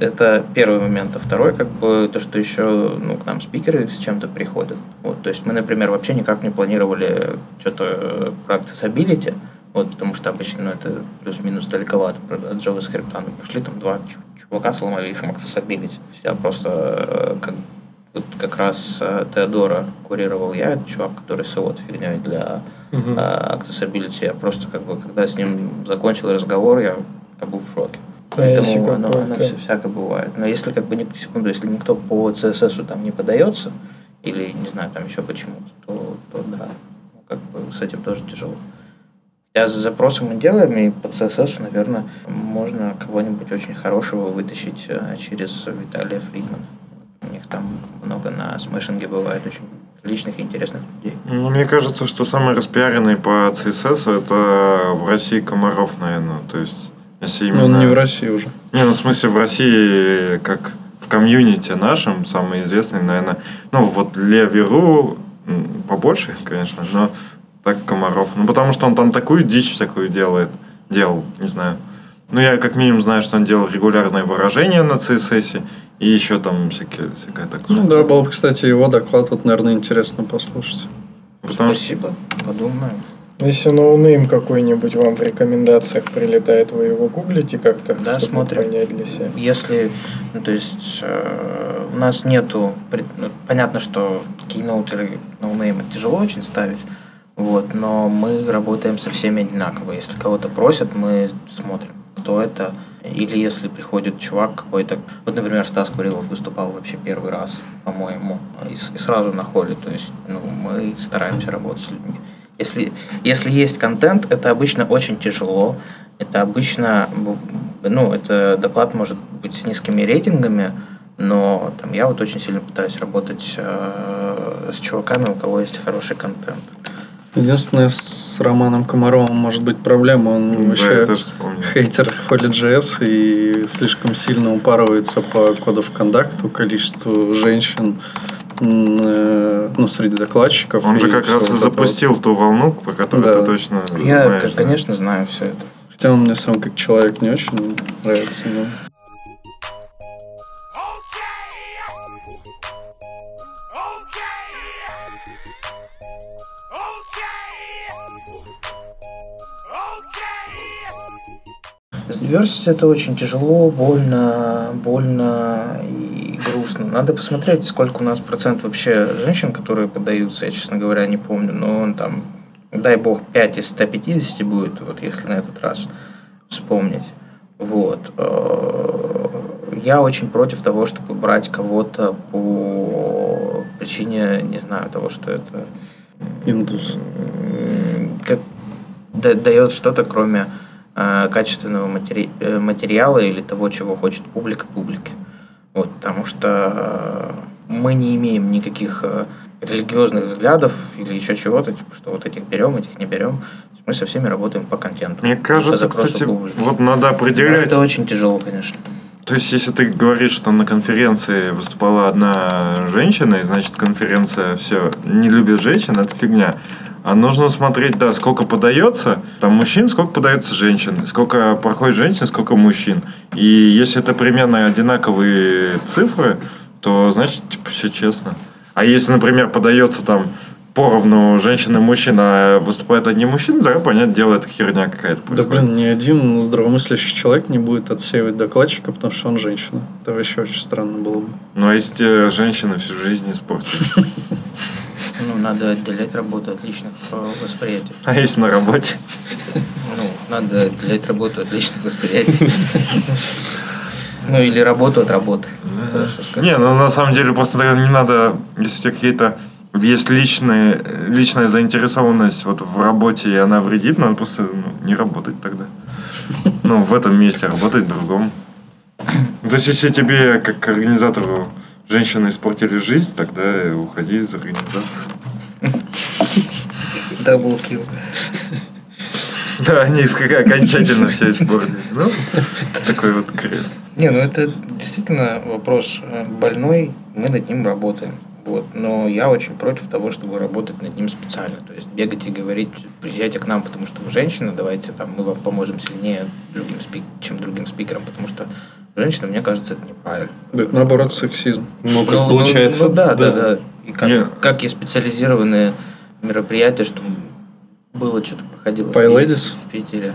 Это первый момент. А второй, как бы, то, что еще ну, к нам спикеры с чем-то приходят. Вот, то есть мы, например, вообще никак не планировали что-то э, про accessibility, вот, потому что обычно ну, это плюс-минус далековато от JavaScript. Ну, пришли там два чу- чувака, сломали ищем accessibility. Я просто э, как, вот как раз э, Теодора курировал я, это чувак, который с вот фигней для accessibility. Я просто как бы, когда с ним закончил разговор, я, я был в шоке. А Поэтому оно, оно вся- всяко бывает. Но если как бы ни- секунду, если никто по CSS там не подается, или не знаю, там еще почему-то, то, то да, ну, как бы с этим тоже тяжело. Я с запросом мы делаем, и по CSS, наверное, можно кого-нибудь очень хорошего вытащить э, через Виталия Фридмана. У них там много на смешинге бывает очень личных и интересных людей. Ну, мне кажется, что самый распиаренный по CSS это в России Комаров, наверное. То есть, если Но именно... он не в России уже. Не, ну в смысле в России, как в комьюнити нашем, самый известный, наверное, ну вот Ле Веру м, побольше, [LAUGHS] конечно, но так Комаров. Ну потому что он там такую дичь всякую делает, делал, не знаю. Ну я как минимум знаю, что он делал регулярные выражения на CSS и еще там всякие, всякое такое. Ну да, было бы, кстати, его доклад, вот, наверное, интересно послушать. Потому что Спасибо, подумаем. Если ноунейм какой-нибудь вам в рекомендациях прилетает, вы его гуглите как-то, Да, чтобы смотрим. понять для себя. Если, ну, то есть, э, у нас нету, ну, понятно, что Keynote или ноунеймы тяжело очень ставить, вот, но мы работаем со всеми одинаково. Если кого-то просят, мы смотрим, кто это, или если приходит чувак какой-то, вот, например, Стас Курилов выступал вообще первый раз, по-моему, и, и сразу на холле, то есть, ну, мы стараемся работать с людьми. Если, если есть контент, это обычно очень тяжело. Это обычно, ну, это доклад может быть с низкими рейтингами, но там, я вот очень сильно пытаюсь работать э, с чуваками, у кого есть хороший контент. Единственное, с Романом Комаровым может быть проблема. Он да, вообще хейтер Holy.js и слишком сильно упарывается по коду в контакту, количеству женщин э, ну, среди докладчиков. Он же как раз и запустил ту волну, по которой Да. ты точно Я, знаешь. к- да. конечно, знаю все это. Хотя он мне сам как человек не очень нравится. но- Diversity это очень тяжело, больно, больно и грустно. Надо посмотреть, сколько у нас процент вообще женщин, которые подаются. Я, честно говоря, не помню, но он там, дай бог, 5 из 150 будет, вот если на этот раз вспомнить. Вот. Э, Я очень против того, чтобы брать кого-то по причине, не знаю, того, что это Индус. как да- дает что-то, кроме качественного матери- э, материала или того, чего хочет публика публики. Вот, потому что э, мы не имеем никаких э, религиозных взглядов или еще чего-то, типа, что вот этих берем, этих не берем. Мы со всеми работаем по контенту. Мне кажется, кстати, публики. вот надо Но определять. Это очень тяжело, конечно. То есть, если ты говоришь, что на конференции выступала одна женщина, и значит конференция все не любит женщин, это фигня. А нужно смотреть, да, сколько подается, там мужчин, сколько подается женщин, сколько проходит женщин, сколько мужчин. И если это примерно одинаковые цифры, то значит, типа, все честно. А если, например, подается там поровну женщина и мужчина, а выступает одни мужчины, да, понятное дело, это херня какая-то. Да, блин, ни один здравомыслящий человек не будет отсеивать докладчика, потому что он женщина. Это вообще очень странно было бы. Ну, а если тебе женщины всю жизнь испортили? [LAUGHS] Ну, надо отделять работу от личных э, восприятий. А если на работе? Ну, надо отделять работу от личных восприятий. [LAUGHS] Ну, или работу от работы. Хорошо сказать. Не, ну на самом деле просто не надо, если у тебя какие-то есть личные, личная заинтересованность вот в работе, и она вредит, надо просто ну, не работать тогда. Ну, в этом месте, работать в другом. То есть, если тебе, как организатору, женщины испортили жизнь, тогда уходи из организации. Даблкил. Да, они окончательно все испортили. Ну, такой вот крест. Не, ну это действительно вопрос э, больной, мы над ним работаем. Вот. Но я очень против того, чтобы работать над ним специально. То есть бегать и говорить, приезжайте к нам, потому что вы женщина, давайте там мы вам поможем сильнее, другим спик, чем другим спикерам, потому что женщина, мне кажется, это неправильно. Это наоборот сексизм. Ну, как Ну, ну, получается... ну да, да, да. И как, как и специализированные мероприятия, что было, что-то проходило в Pie Пи- Ladies? в Питере.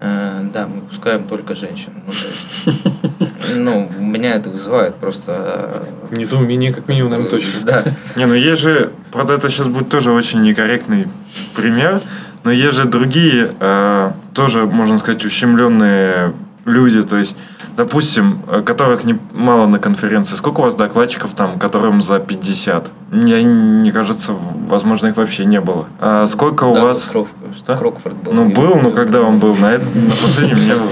Э, да, мы пускаем только женщин. Ну, то есть, [LAUGHS] ну, у меня это вызывает просто... Недоумение, как минимум, наверное, точно. [LAUGHS] Да. Не, ну есть же, правда, это сейчас будет тоже очень некорректный пример, но есть же другие, э, тоже, можно сказать, ущемленные люди, то есть, допустим, э, которых мало на конференции. Сколько у вас докладчиков там, которым за 50? Мне не кажется, возможно, их вообще не было. А сколько у Да, вас... Кров- Что? Крокфорд был. Ну, был, но когда он был? На, на последнем не был.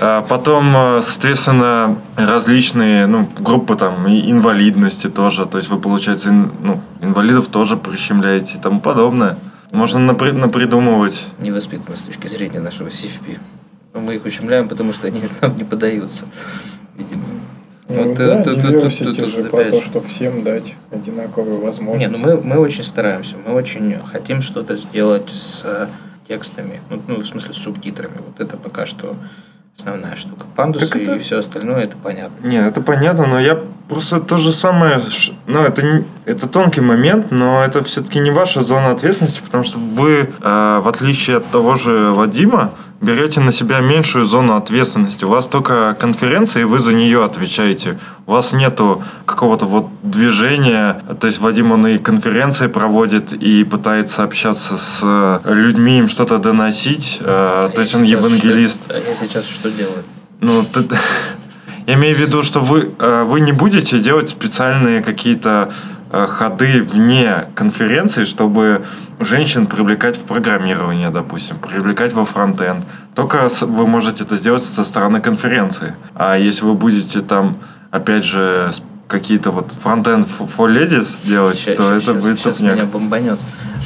А потом, э, соответственно, различные ну, группы там и инвалидности тоже. То есть вы, получается, ну, инвалидов тоже прищемляете и тому подобное. Можно напри- напридумывать. Невоспитанно с точки зрения нашего CFP. Мы их ущемляем, потому что они нам не поддаются. Видимо. Ну, Вот, да, э, тут- тут- тут- же про то, чтобы всем дать одинаковые Не, возможности. ну мы, мы очень стараемся, мы очень хотим что-то сделать с э, текстами, ну, ну, в смысле с субтитрами. Вот это пока что основная штука. Пандусы Так это- и все остальное, это понятно. Не, это понятно, но я просто то же самое... Ну, это, не- это тонкий момент, но это все-таки не ваша зона ответственности, потому что вы, э, в отличие от того же Вадима, берете на себя меньшую зону ответственности. У вас только конференция, и вы за нее отвечаете. У вас нету какого-то вот движения. То есть Вадим, он и конференции проводит, и пытается общаться с э, людьми, им что-то доносить. э, А то есть он евангелист. что- а я сейчас что делаю? Ну, ты- [LAUGHS] я имею в виду, что вы, э, вы не будете делать специальные какие-то ходы вне конференции, чтобы женщин привлекать в программирование, допустим, привлекать во фронтенд. Только вы можете это сделать со стороны конференции. А если вы будете там, опять же, какие-то вот фронтенд for ladies делать, Ща- то ща- это будет щас тупняк. меня бомбанет.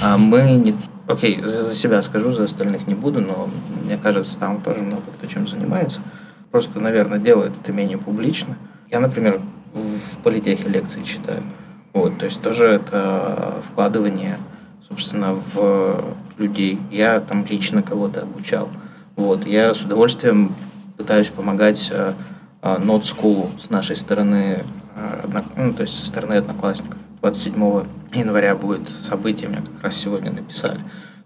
А мы не... Окей, за, за себя скажу, за остальных не буду, но мне кажется, там тоже много кто чем занимается. Просто, наверное, делает это менее публично. Я, например, в политехе лекции читаю. Вот, то есть тоже это вкладывание, собственно, в людей. Я там лично кого-то обучал. Вот, я с удовольствием пытаюсь помогать э, э, Not School с нашей стороны, э, ну, то есть со стороны одноклассников. 27 января будет событие, мне как раз сегодня написали.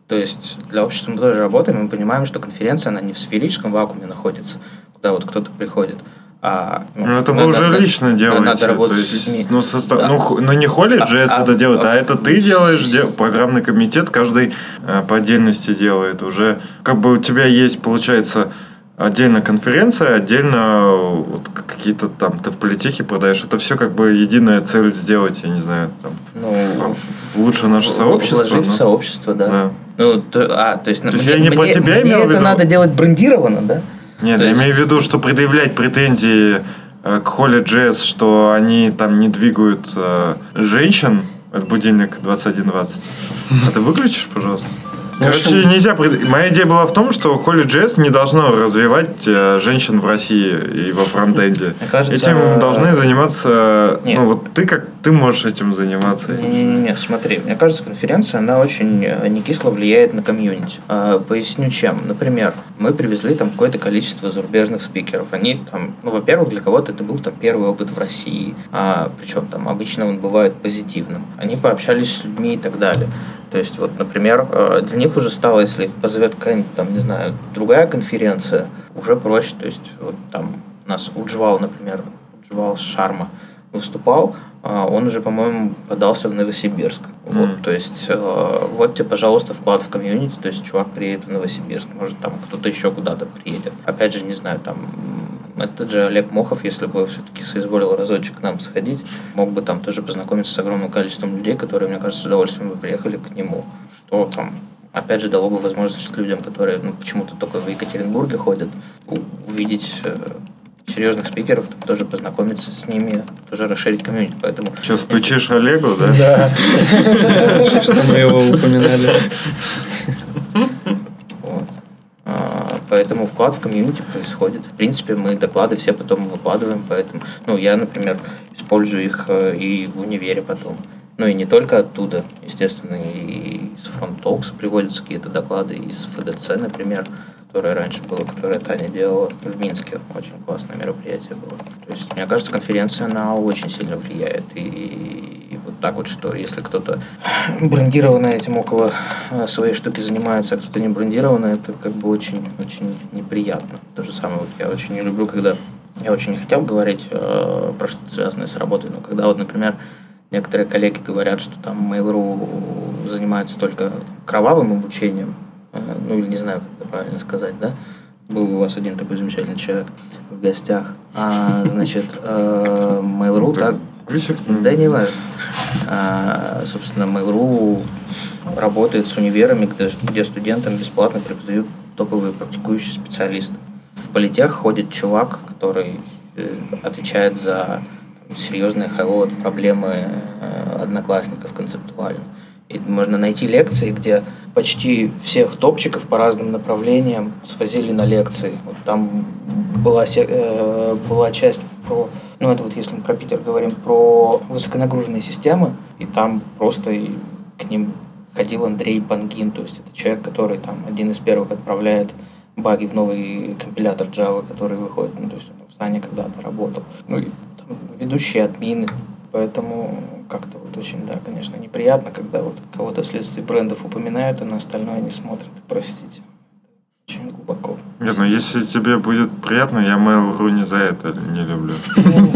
То есть для общества мы тоже работаем, мы понимаем, что конференция, она не в сферическом вакууме находится, куда вот кто-то приходит, а... Ну, это вы уже надо- лично делаете. Надо работать то с есть, людьми. Ну, со ста- Да. ну, ну, не холит А- JS а- это делает, а, а- это ты [LAUGHS] делаешь, де- программный комитет каждый э, по отдельности делает. Уже как бы у тебя есть, получается, отдельно конференция, отдельно вот какие-то там, ты в политехе продаешь. Это все как бы единая цель сделать, я не знаю, там, Ну, в- лучше наше в- сообщество. Вложить в ну. сообщество, да. Да. Ну, то, а, то есть, То есть мне, я не мне- тебя мне имел в это виду? надо делать брендированно, да? Нет, То я есть- имею в виду, что предъявлять претензии э, к Холли Джесс, что они там не двигают э, женщин, это будильник 21.20. А ты выключишь, пожалуйста? Ну, Короче, общем- нельзя... Моя идея была в том, что Holy.js не должно развивать э, женщин в России и во фронтенде. Кажется, Этим э, должны заниматься... Нет. Ну, вот ты как... Ты можешь этим заниматься. Не-не-не, смотри, мне кажется, конференция, она очень э, не кисло влияет на комьюнити. А, Поясню чем. Например, мы привезли там какое-то количество зарубежных спикеров. Они там, ну, во-первых, для кого-то это был там первый опыт в России. А, причем там обычно он бывает позитивным. Они пообщались с людьми и так далее. То есть, вот, например, для них уже стало, если позовет какая-нибудь там, не знаю, другая конференция, уже проще. То есть, вот там у нас Уджвал, например, Уджвал Шарма выступал, а, он уже, по-моему, подался в Новосибирск. Вот, Мгм. то есть, э, вот тебе, пожалуйста, вклад в комьюнити, то есть, чувак приедет в Новосибирск, может, там кто-то еще куда-то приедет. Опять же, не знаю, там, этот же Олег Мохов, если бы все-таки соизволил разочек к нам сходить, мог бы там тоже познакомиться с огромным количеством людей, которые, мне кажется, с удовольствием бы приехали к нему. Что там, опять же, дало бы возможность людям, которые ну, почему-то только в Екатеринбурге ходят, увидеть э, серьезных спикеров, там тоже познакомиться с ними, тоже расширить комьюнити. Поэтому Че, стучишь Олегу, да? Да. [LAUGHS] Что мы его упоминали. Вот. А, Поэтому вклад в комьюнити происходит. В принципе, мы доклады все потом выкладываем, поэтому, ну, я, например, использую их э, и в универе потом. Ну, и не только оттуда, естественно, и с фронтокса приводятся какие-то доклады, и с ФДЦ, например, которое раньше было, которое Таня делала в Минске. Очень классное мероприятие было. То есть, мне кажется, конференция, она очень сильно влияет. И, и вот так вот, что если кто-то [LAUGHS] брендированно этим около э, своей штуки занимается, а кто-то не брендированно, это как бы очень, очень неприятно. То же самое, вот я очень не люблю, когда я очень не хотел говорить э, про что-то связанное с работой, но когда вот, например, некоторые коллеги говорят, что там Mail.ru занимается только кровавым обучением, э, ну или не знаю, как это правильно сказать, да, был у вас один такой замечательный человек в гостях, а, значит, э, Mail.ru так, да, не важно. А, собственно, Mail.ru работает с универами, где, где студентам бесплатно преподают топовые практикующие специалисты. В политех ходит чувак, который э, отвечает за серьезные хайлоуд проблемы э, одноклассников концептуально. И можно найти лекции, где почти всех топчиков по разным направлениям свозили на лекции. Вот там была, э, была часть про, ну это вот если мы про Питер говорим, про высоконагруженные системы, и там просто к ним ходил Андрей Пангин, то есть это человек, который там один из первых отправляет баги в новый компилятор Java, который выходит, ну то есть он в Сане когда-то работал. Ну и там ведущие админы, Поэтому как-то вот очень, да, конечно, неприятно, когда вот кого-то вследствие брендов упоминают, а на остальное не смотрят. Простите. Очень глубоко. Нет, ну если тебе будет приятно, я Mail.ru не за это не люблю. Ну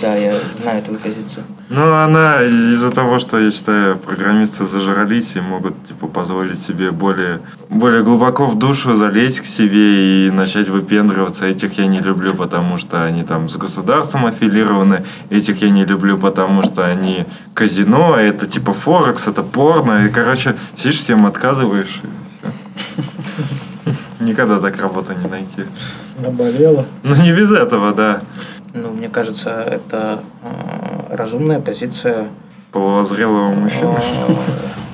Да, я знаю твою позицию. Ну, она из-за того, что, я считаю, программисты зажрались и могут, типа, позволить себе более, более глубоко в душу залезть к себе и начать выпендриваться. Этих я не люблю, потому что они там с государством аффилированы. Этих я не люблю, потому что они казино, это типа Форекс, это порно. И, короче, сидишь, всем отказываешь. Никогда так работы не найти. Наболело. Ну, не без этого, да. Ну, мне кажется, это э, разумная позиция Половозрелого мужчины. э,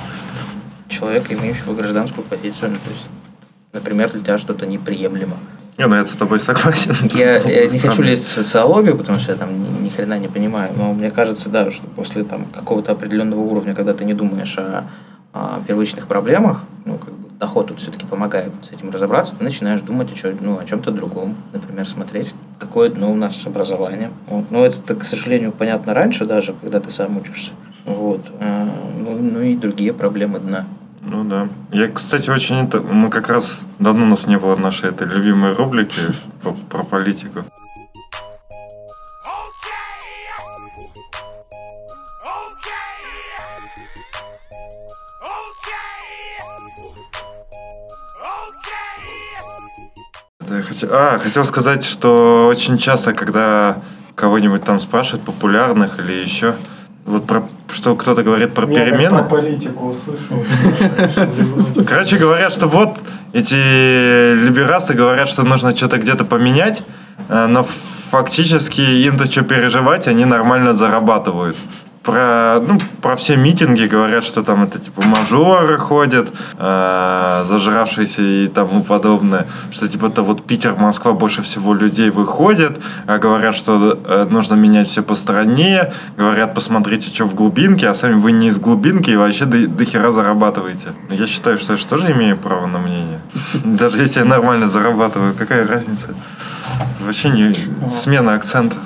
[LAUGHS] человека, имеющего гражданскую позицию. Ну, то есть, например, для тебя что-то неприемлемо. Не, ну я с тобой согласен. [LAUGHS] Я, я не хочу лезть в социологию, потому что я там ни, ни хрена не понимаю, но мне кажется, да, что после там какого-то определенного уровня, когда ты не думаешь о, о первичных проблемах, ну, как бы доход тут все-таки помогает с этим разобраться, ты начинаешь думать о, чё- ну, о чем-то другом, например, смотреть, какое ну, у нас образование. Вот. Но это, к сожалению, понятно раньше даже, когда ты сам учишься. Вот. А, ну, ну и другие проблемы дна. Ну да. Я, кстати, очень это... Мы как раз... Давно у нас не было нашей этой любимой рубрики [LAUGHS] про политику. Я хотел... А, хотел сказать, что очень часто, когда кого-нибудь там спрашивают, популярных или еще, вот про что кто-то говорит про Я перемены. про политику услышал. Короче, говорят, что вот эти либерасты говорят, что нужно что-то где-то поменять, э, но фактически им-то что переживать, они нормально зарабатывают. Про, ну, про все митинги говорят, что там это типа мажоры ходят, э, зажравшиеся и тому подобное. Что типа это вот Питер, Москва больше всего людей выходят, а говорят, что э, нужно менять все по стране, говорят, посмотрите, что в глубинке, а сами вы не из глубинки и вообще до, до хера зарабатываете. Но я считаю, что я же тоже имею право на мнение. [LAUGHS] Даже если я нормально зарабатываю, какая разница? Вообще не смена акцентов.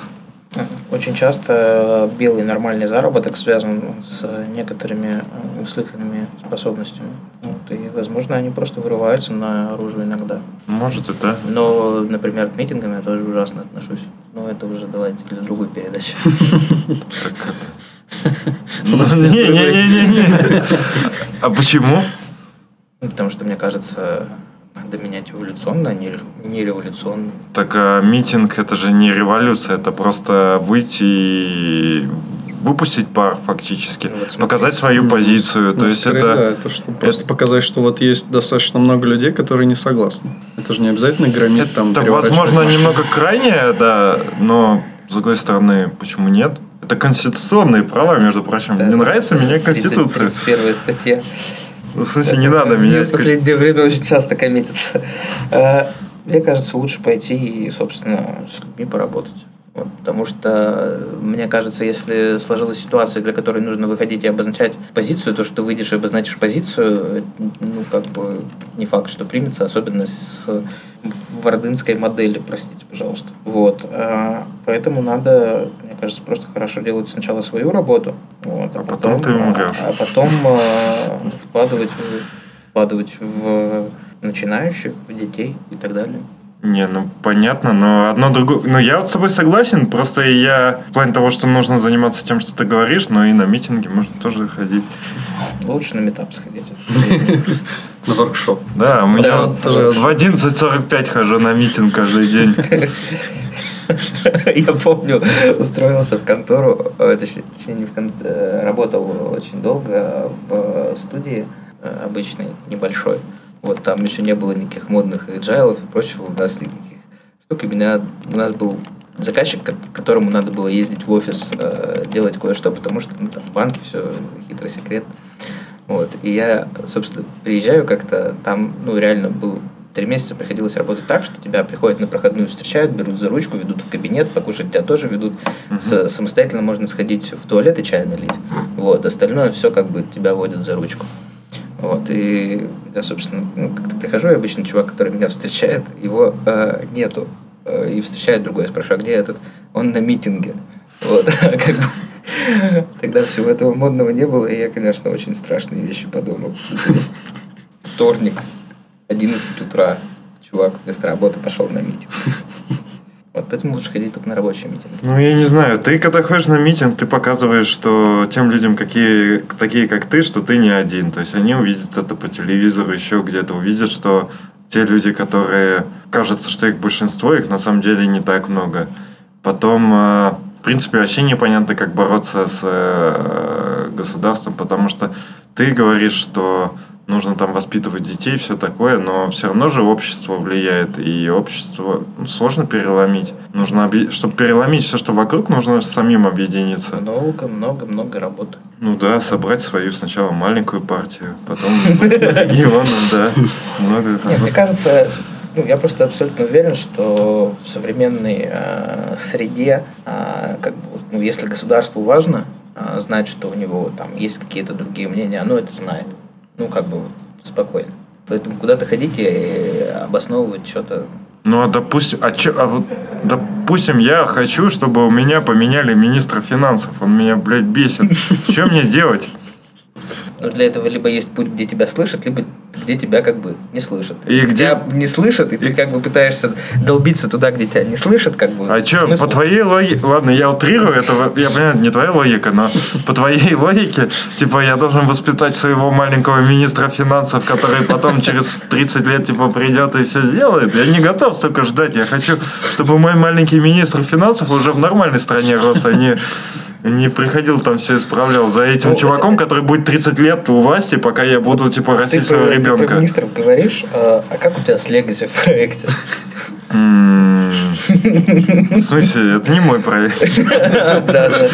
Очень часто белый нормальный заработок связан с некоторыми мыслительными способностями. Вот, и, возможно, они просто вырываются наружу иногда. Может да. Но, например, к митингам я тоже ужасно отношусь. Но это уже давайте для другой передачи. Не-не-не-не. А почему? Потому что, мне кажется, надо менять эволюционно, а не, не революционно. Так а митинг это же не революция, это просто выйти и выпустить пар фактически, Ну, вот смотри. показать свою Ну, позицию. То Ну, есть скорее, это да, это что просто показать, что вот есть достаточно много людей, которые не согласны. Это же не обязательно громить там. Это, возможно, машины. немного крайнее, да, но, с другой стороны, почему нет? Это конституционные права, между прочим. Да, Мне да. нравится менять Конституцию. 31 статья. В смысле, не надо менять в последнее время очень часто коммитится. Э, Мне кажется, лучше пойти и, собственно, с людьми поработать. Вот, потому что, мне кажется, если сложилась ситуация, для которой нужно выходить и обозначать позицию, то, что ты выйдешь и обозначишь позицию, ну, как бы, не факт, что примется, особенно с в ордынской модели, простите, пожалуйста. Вот. а, Поэтому надо, мне кажется, просто хорошо делать сначала свою работу, вот, А потом ты а- умрешь. А потом а, вкладывать, вкладывать в начинающих, в детей и так далее. Не, ну понятно, но одно другое... Ну я вот с тобой согласен, просто я в плане того, что нужно заниматься тем, что ты говоришь, но и на митинги можно тоже ходить. Лучше на метап сходить. [LAUGHS] На воркшоп. Да, у меня в 11.45 хожу на митинг каждый день. [LAUGHS] Я помню, устроился в контору, э, точнее, точнее, не в кон- э, работал очень долго в студии э, обычной, небольшой. Вот там еще не было никаких модных agile и прочего, у нас никаких штук. И меня, у нас был заказчик, ко- которому надо было ездить в офис, э, делать кое-что, потому что ну, там в банке все хитро секретно. Вот. И я, собственно, приезжаю как-то, там, ну, реально был три месяца приходилось работать так, что тебя приходят на проходную, встречают, берут за ручку, ведут в кабинет, покушать тебя тоже ведут. С- самостоятельно можно сходить в туалет и чай налить. Вот. Остальное все как бы тебя водят за ручку. Вот. И я, собственно, ну, как-то прихожу, и обычно чувак, который меня встречает, его э, нету. Э, И встречает другой, я спрашиваю, а где этот? Он на митинге. Вот. [LAUGHS] Как бы Тогда всего этого модного не было, и я, конечно, очень страшные вещи подумал. Вторник, 11 утра, чувак вместо работы пошел на митинг. Вот поэтому лучше ходить только на рабочие митинги. Ну, я не знаю, ты когда ходишь на митинг, ты показываешь, что тем людям, какие, такие как ты, что ты не один. То есть они увидят это по телевизору, еще где-то увидят, что те люди, которые кажется, что их большинство, их на самом деле не так много. Потом, э, в принципе, вообще непонятно, как бороться с э, государством, потому что ты говоришь, что нужно там воспитывать детей, все такое, но все равно же общество влияет, и общество ну, сложно переломить. Нужно, объ- чтобы переломить все, что вокруг, нужно самим объединиться. Много-много-много работы. Ну да, собрать свою сначала маленькую партию, потом [LAUGHS] регионом, да. Много мне кажется, ну, я просто абсолютно уверен, что в современной э, среде, э, как бы, ну, если государству важно э, знать, что у него там есть какие-то другие мнения, оно это знает. Ну, как бы вот, спокойно. Поэтому куда-то ходить и обосновывать что-то. Ну, а допустим, а чё, а вот, допустим, я хочу, чтобы у меня поменяли министра финансов. Он меня, блядь, бесит. [LAUGHS] Что мне делать? Но для этого либо есть путь, где тебя слышат, либо где тебя как бы не слышат. И где- тебя не слышат, и ты как бы пытаешься долбиться туда, где тебя не слышат, как бы. А что, по твоей логике... Ладно, я утрирую, это, я понимаю, не твоя логика, но по твоей логике, типа, я должен воспитать своего маленького министра финансов, который потом через 30 лет, типа, придет и все сделает. Я не готов столько ждать. Я хочу, чтобы мой маленький министр финансов уже в нормальной стране рос, а не Не приходил там все исправлял за этим Ну, чуваком, который будет 30 лет у власти, пока я буду, типа, растить про, своего ты про ребенка. министров говоришь, а, а как у тебя с Legacy в проекте? В смысле, это не мой проект. [LAUGHS] Да, да.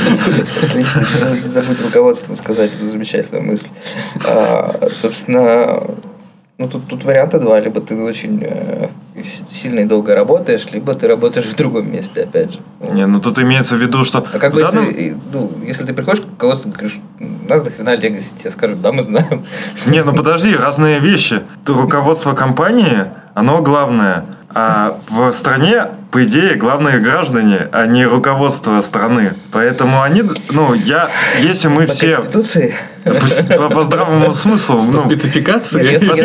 Отлично. Забудь руководству сказать эту замечательную мысль. А, Собственно, ну тут, тут варианта два. Либо ты очень э, сильно и долго работаешь, либо ты работаешь в другом месте, опять же. Не, ну тут имеется в виду, что... А как бы данном- если, ну, если ты приходишь к и говоришь, у нас до хрена Legacy, тебе скажут, да, мы знаем. Не, ну подожди, разные вещи. Руководство компании, оно главное. А в стране, по идее, главные граждане, а не руководство страны. Поэтому они, ну, я, если мы По все Конституции. по, по- по здравому смыслу, По ну, спецификации. Нет, по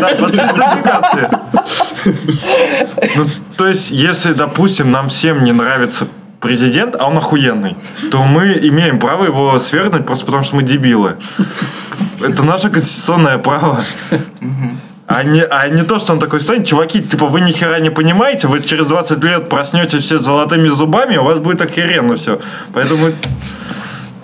да, по спецификации. Ну, то есть, если, допустим, нам всем не нравится президент, а он охуенный, то мы имеем право его свергнуть просто потому, что мы дебилы. Это наше конституционное право. А не, а не то, что он такой станет, чуваки, типа, вы ни хера не понимаете, вы через 20 лет проснетесь все с золотыми зубами, у вас будет охеренно все. Поэтому,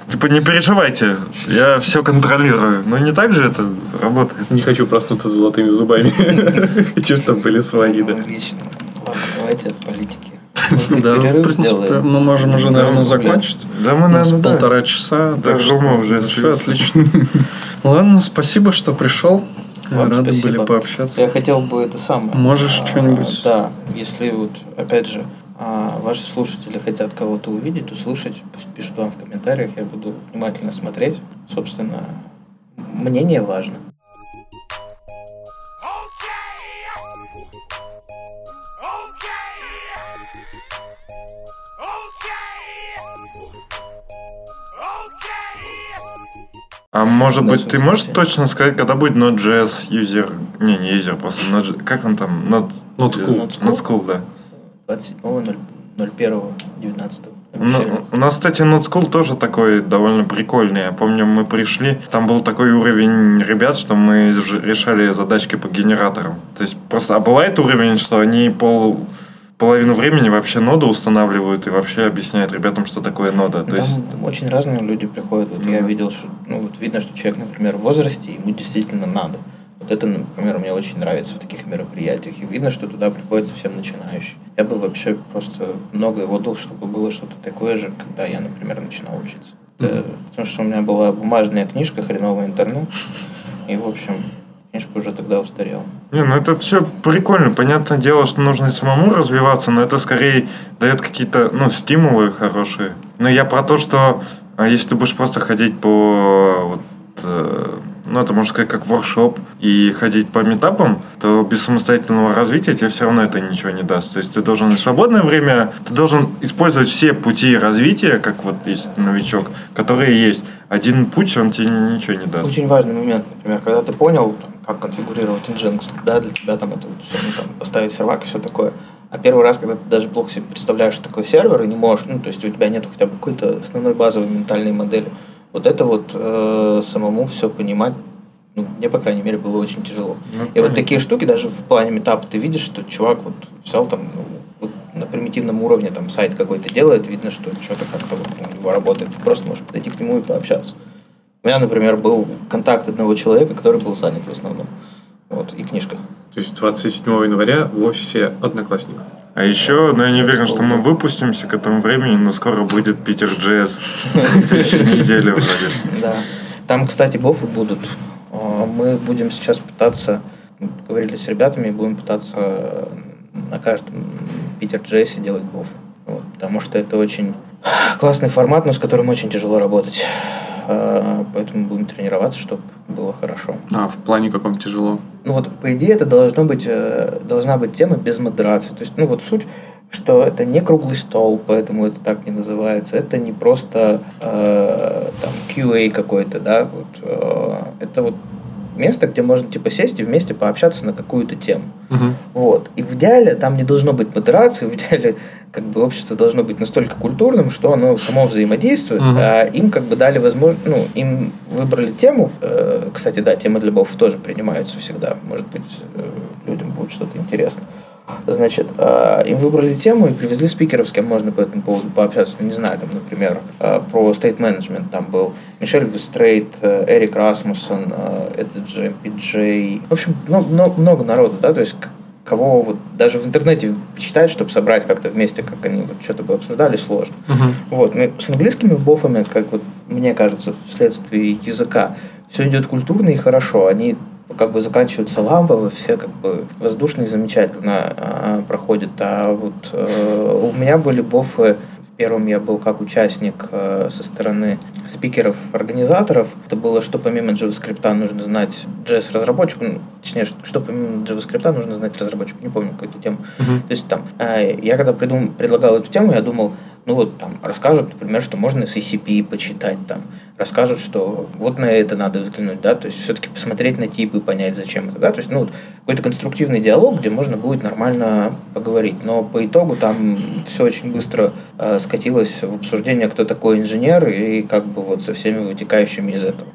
типа, не переживайте, я все контролирую. Но не так же это работает. Не хочу проснуться с золотыми зубами. [LAUGHS] Хочу, чтобы были свои, да. Логично. Ладно, давайте от политики. [LAUGHS] Да, в принципе, мы можем уже, наверное, закончить. Да мы, У нас наверное, полтора часа. Да, уже отлично. [LAUGHS] Ладно, спасибо, что пришел. Вам Рады спасибо. были пообщаться. Я хотел бы это самое. Можешь а, что-нибудь? Да, если вот, опять же, а, ваши слушатели хотят кого-то увидеть, услышать, пусть пишут вам в комментариях, я буду внимательно смотреть. Собственно, мнение важно. А может быть, ты можешь точно сказать, когда будет Node.js user... Не, не user, просто Node... Как он там? Node... Node School. Node School? Node School, да. 27.01.19. Ну, у нас, кстати, Node School тоже такой довольно прикольный. Я помню, мы пришли, там был такой уровень ребят, что мы решали задачки по генераторам. То есть просто, а бывает уровень, что они пол половину времени вообще ноду устанавливают и вообще объясняют ребятам, что такое нода. То Там есть, очень разные люди приходят. Вот я Мгм. видел, что ну, вот видно, что человек, например, в возрасте, ему действительно надо. Вот это, например, мне очень нравится в таких мероприятиях. И видно, что туда приходят совсем начинающие. Я бы вообще просто многое отдал, чтобы было что-то такое же, когда я, например, начинал учиться. Э, Потому что у меня была бумажная книжка, хреновый интернет. И, в общем, книжка уже тогда устарела. Не, ну это все прикольно. Понятное дело, что нужно и самому развиваться, но это скорее дает какие-то, ну, стимулы хорошие. Но я про то, что а, если ты будешь просто ходить по вот, ну, это можно сказать, как воркшоп, и ходить по метапам, то без самостоятельного развития тебе все равно это ничего не даст. То есть ты должен в свободное время, ты должен использовать все пути развития, как вот есть новичок, которые есть. Один путь, он тебе ничего не даст. Очень важный момент, например, когда ты понял, как конфигурировать Nginx, да, для тебя там это все, ну, там, поставить сервак и все такое. А первый раз, когда ты даже плохо себе представляешь, что такое сервер, и не можешь, ну, то есть у тебя нет хотя бы какой-то основной базовой ментальной модели, вот это вот э, самому все понимать, ну, мне, по крайней мере, было очень тяжело. Ну, И вот понятно. такие штуки, даже в плане метапа, ты видишь, что чувак вот взял там, ну, вот на примитивном уровне там сайт какой-то делает, видно, что что-то как-то вот у него работает. Ты просто можешь подойти к нему и пообщаться. У меня, например, был контакт одного человека, который был занят в основном. Вот, и книжка. То есть 27 января в офисе Одноклассников. А еще, ну я не уверен, что мы выпустимся к этому времени, но скоро будет Питер Джесс. Следующей [LAUGHS] неделе вроде. Да. Там, кстати, бофы будут. А, Мы будем сейчас пытаться, говорили с ребятами, будем пытаться на каждом Питер Джессе делать бофы. Вот, потому что это очень классный формат, но с которым очень тяжело работать. А, Поэтому будем тренироваться, чтобы было хорошо. А, в плане каком тяжело. Ну вот, по идее, это должно быть, э, должна быть тема без модерации. То есть, ну вот суть, что это не круглый стол, поэтому это так не называется. Это не просто э, там QA какой-то, да. Вот, э, это вот место, где можно типа сесть и вместе пообщаться на какую-то тему. Вот. И в идеале там не должно быть модерации, в идеале как бы общество должно быть настолько культурным, что оно само взаимодействует, Мгм. а им как бы дали возможность, ну, им выбрали тему. Э, Кстати, да, темы для бофов тоже принимаются всегда. Может быть, э, людям будет что-то интересно. Значит, э, им выбрали тему и привезли спикеров, с кем можно по этому поводу пообщаться. Ну, не знаю, там, например, э, про state management. Там был Мишель Вестрейт, э, Эрик Расмуссен, э, этот же Пиджей. В общем, много, много, много народу, да, то есть кого вот даже в интернете читать, чтобы собрать как-то вместе, как они вот что-то бы обсуждали, сложно. Вот, ну, с английскими бофами, как вот мне кажется, вследствие языка, все идет культурно и хорошо. Они как бы заканчиваются лампово, все как бы воздушно и замечательно а, проходят. А вот э, у меня были бофы в первом я был как участник э, со стороны спикеров-организаторов. Это было, что помимо JavaScript нужно знать JS-разработчику, ну, точнее, что, помимо JavaScript нужно знать разработчику, не помню какую-то тему. То есть там, э, я когда придум, предлагал эту тему, я думал, ну вот там расскажут, например, что можно с ACP почитать, там расскажут, что вот на это надо взглянуть, да, то есть все-таки посмотреть на типы, понять, зачем это, да, то есть, ну, вот какой-то конструктивный диалог, где можно будет нормально поговорить, но по итогу там все очень быстро э, скатилось в обсуждение, кто такой инженер и как бы вот со всеми вытекающими из этого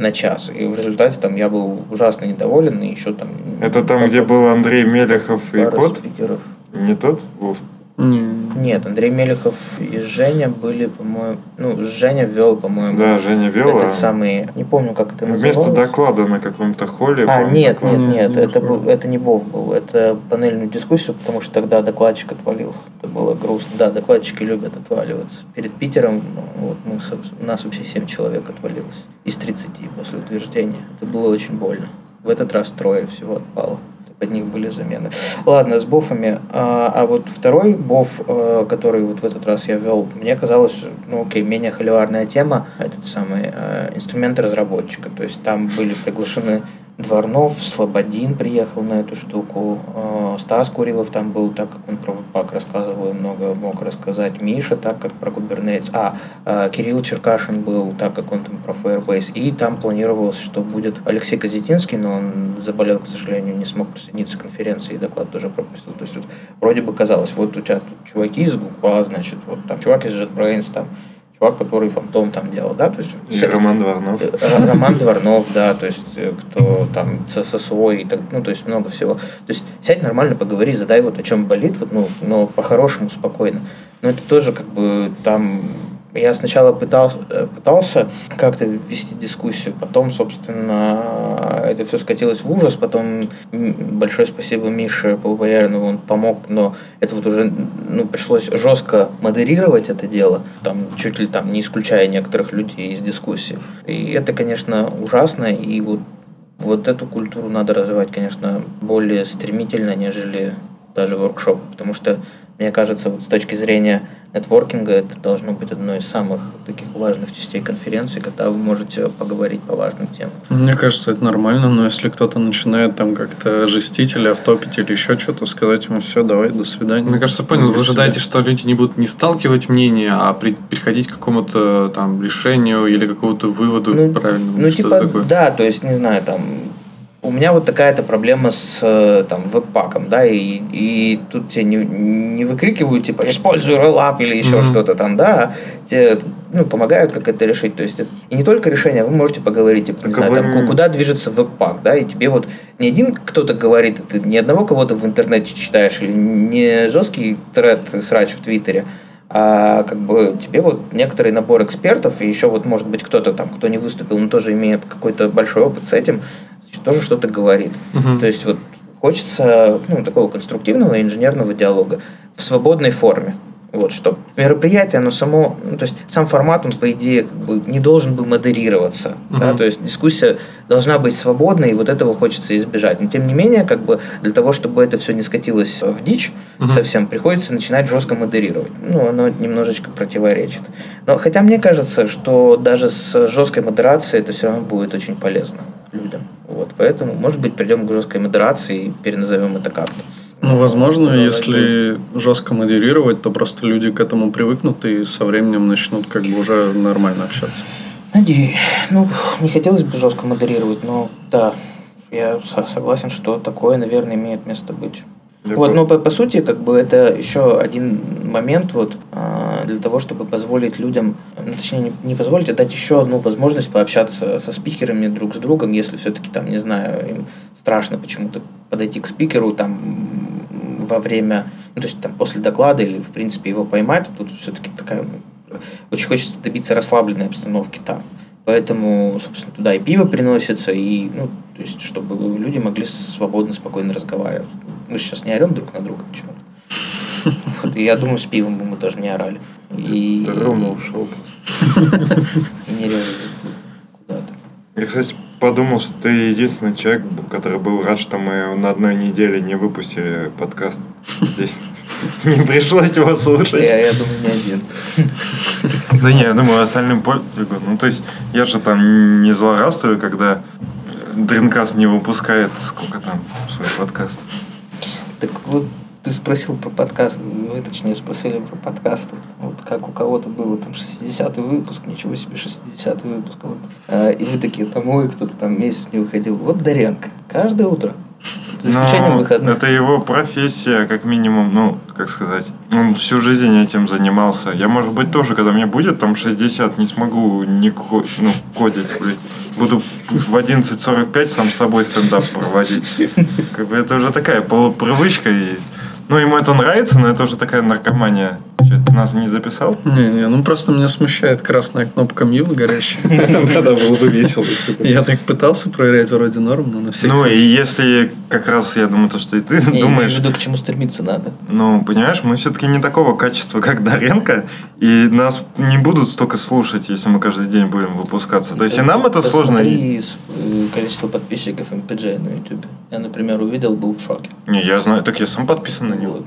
на час, и в результате там я был ужасно недоволен, и еще там... Это там, где был Андрей Мелехов и Кот? спикеров. Не тот? Вов? Не, Нет, Андрей Мелехов и Женя были, по-моему... Ну, Женя вел, по-моему, Да, Женя вел. этот а самый... Не помню, как это называлось. Вместо доклада на каком-то холле. А, нет, доклад. нет, нет, Не это, был, это не Бов был, это панельную дискуссию, потому что тогда докладчик отвалился. Это было грустно. Да, докладчики любят отваливаться. Перед Питером ну, вот мы, нас вообще 7 человек отвалилось из 30 после утверждения. Это было очень больно. В этот раз трое всего отпало. Под них были замены. Ладно, с бофами. А, а вот второй боф, э, который вот в этот раз я вел, мне казалось, ну окей, менее холиварная тема, этот самый э, инструменты разработчика. То есть там были приглашены Дворнов, Слободин приехал на эту штуку, э, Стас Курилов там был, так как он про веб-пак рассказывал, и много мог рассказать, Миша, так как про Kubernetes, а э, Кирилл Черкашин был, так как он там про Firebase, и там планировалось, что будет Алексей Казетинский, но он заболел, к сожалению, не смог присоединиться к конференции, и доклад тоже пропустил. То есть вот, вроде бы казалось, вот у тебя тут чуваки из Гуква, значит, вот там чувак из JetBrains, там чувак, который фантом там делал, да, то есть И Роман Дворнов. Р- Роман Дворнов, да, то есть э, кто там ССО и так, ну, то есть много всего. То есть сядь нормально, поговори, задай вот о чем болит, вот, ну, но по-хорошему, спокойно. Но это тоже как бы там я сначала пытался, э, пытался как-то вести дискуссию, потом, собственно, это все скатилось в ужас, потом большое спасибо Мише Полубояринову, он помог, но это вот уже ну, пришлось жестко модерировать это дело, там чуть ли там не исключая некоторых людей из дискуссии. И это, конечно, ужасно, и вот, вот эту культуру надо развивать, конечно, более стремительно, нежели даже воркшоп, потому что, мне кажется, вот с точки зрения нетворкинга это должно быть одной из самых таких важных частей конференции, когда вы можете поговорить по важным темам. Мне кажется, это нормально, но если кто-то начинает там как-то жестить или автопить или еще что-то, сказать ему все, давай, до свидания. Мне кажется, понял, вы ожидаете, что люди не будут не сталкивать мнения, а при- приходить к какому-то там решению или какому-то выводу правильному, ну, типа, такое. да, то есть, не знаю, там, у меня вот такая-то проблема с э, там, веб-паком, да, и, и тут тебе не, не выкрикивают, типа, используй роллап или еще Мгм. что-то там, да, тебе ну, помогают как это решить. То есть, и не только решение, вы можете поговорить, типа, не Так, знаю, вы там, куда движется веб-пак, да, и тебе вот не один кто-то говорит, ты ни одного кого-то в интернете читаешь, или не жесткий тред срач в Твиттере, а как бы тебе вот некоторый набор экспертов, и еще вот может быть кто-то там, кто не выступил, но тоже имеет какой-то большой опыт с этим, тоже что-то говорит. Мгм. То есть вот хочется ну, такого конструктивного инженерного диалога в свободной форме. Вот что. Мероприятие, оно само, ну, то есть сам формат, он, по идее, как бы не должен бы модерироваться. Да? Мгм. То есть дискуссия должна быть свободной, и вот этого хочется избежать. Но тем не менее, как бы для того, чтобы это все не скатилось в дичь Мгм. совсем, приходится начинать жестко модерировать. Ну, оно немножечко противоречит. Но хотя мне кажется, что даже с жесткой модерацией это все равно будет очень полезно людям. Вот. Поэтому, может быть, придем к жесткой модерации и переназовем это как-то. Ну, возможно, Давай. если жестко модерировать, то просто люди к этому привыкнут и со временем начнут как бы уже нормально общаться. Надеюсь. Ну, не хотелось бы жестко модерировать, но да, я со- согласен, что такое, наверное, имеет место быть. Я Вот, но по, по сути, как бы это еще один момент вот а, для того, чтобы позволить людям, ну, точнее, не, не позволить, а дать еще одну возможность пообщаться со спикерами друг с другом, если все-таки там, не знаю, им страшно почему-то подойти к спикеру, там во время, ну, то есть там после доклада или, в принципе, его поймать, тут все-таки такая, ну, очень хочется добиться расслабленной обстановки там. Поэтому, собственно, туда и пиво приносится, и, ну, то есть, чтобы люди могли свободно, спокойно разговаривать. Мы сейчас не орем друг на друга, чего [LAUGHS] вот, и я думаю, с пивом бы мы тоже не орали. И, Ты ровно ушел просто. [LAUGHS] и не резали куда-то. Я, кстати, подумал, что ты единственный человек, который был рад, что мы на одной неделе не выпустили подкаст. [LAUGHS] Не пришлось его слушать. Я, я думаю, не один. Да не, я думаю, остальным пофигу. Ну, то есть, я же там не злорадствую, когда Дринкас не выпускает сколько там свой подкаст. Так вот, ты спросил про подкаст, вы точнее спросили про подкасты. Вот как у кого-то было там 60-й выпуск, ничего себе 60-й выпуск. Вот. А, и вы такие, там, ой, кто-то там месяц не выходил. Вот Даренко. Каждое утро. За исключением Но выходных. Это его профессия, как минимум, ну, как сказать. Он всю жизнь этим занимался. Я, может быть, тоже, когда мне будет там 60, не смогу не ко- ну, кодить, блин. Буду в 11.45 сам с собой стендап проводить. Как бы это уже такая полупривычка. И... Ну, ему это нравится, но это уже такая наркомания. Че, ты нас не записал? Не-не, ну просто меня смущает красная кнопка мьют горящая. [LAUGHS] Тогда было бы весело. Я так пытался проверять вроде норм, но на всякий Ну, и если как раз, я думаю, то, что и ты Я имею в думаешь... виду, к чему стремиться надо. Ну, понимаешь, мы все-таки не такого качества, как Даренко, и нас не будут столько слушать, если мы каждый день будем выпускаться. То есть и нам это сложно. Э, количество подписчиков MPJ на YouTube. Я, например, увидел, был в шоке. Не, я знаю, так я сам подписан на него.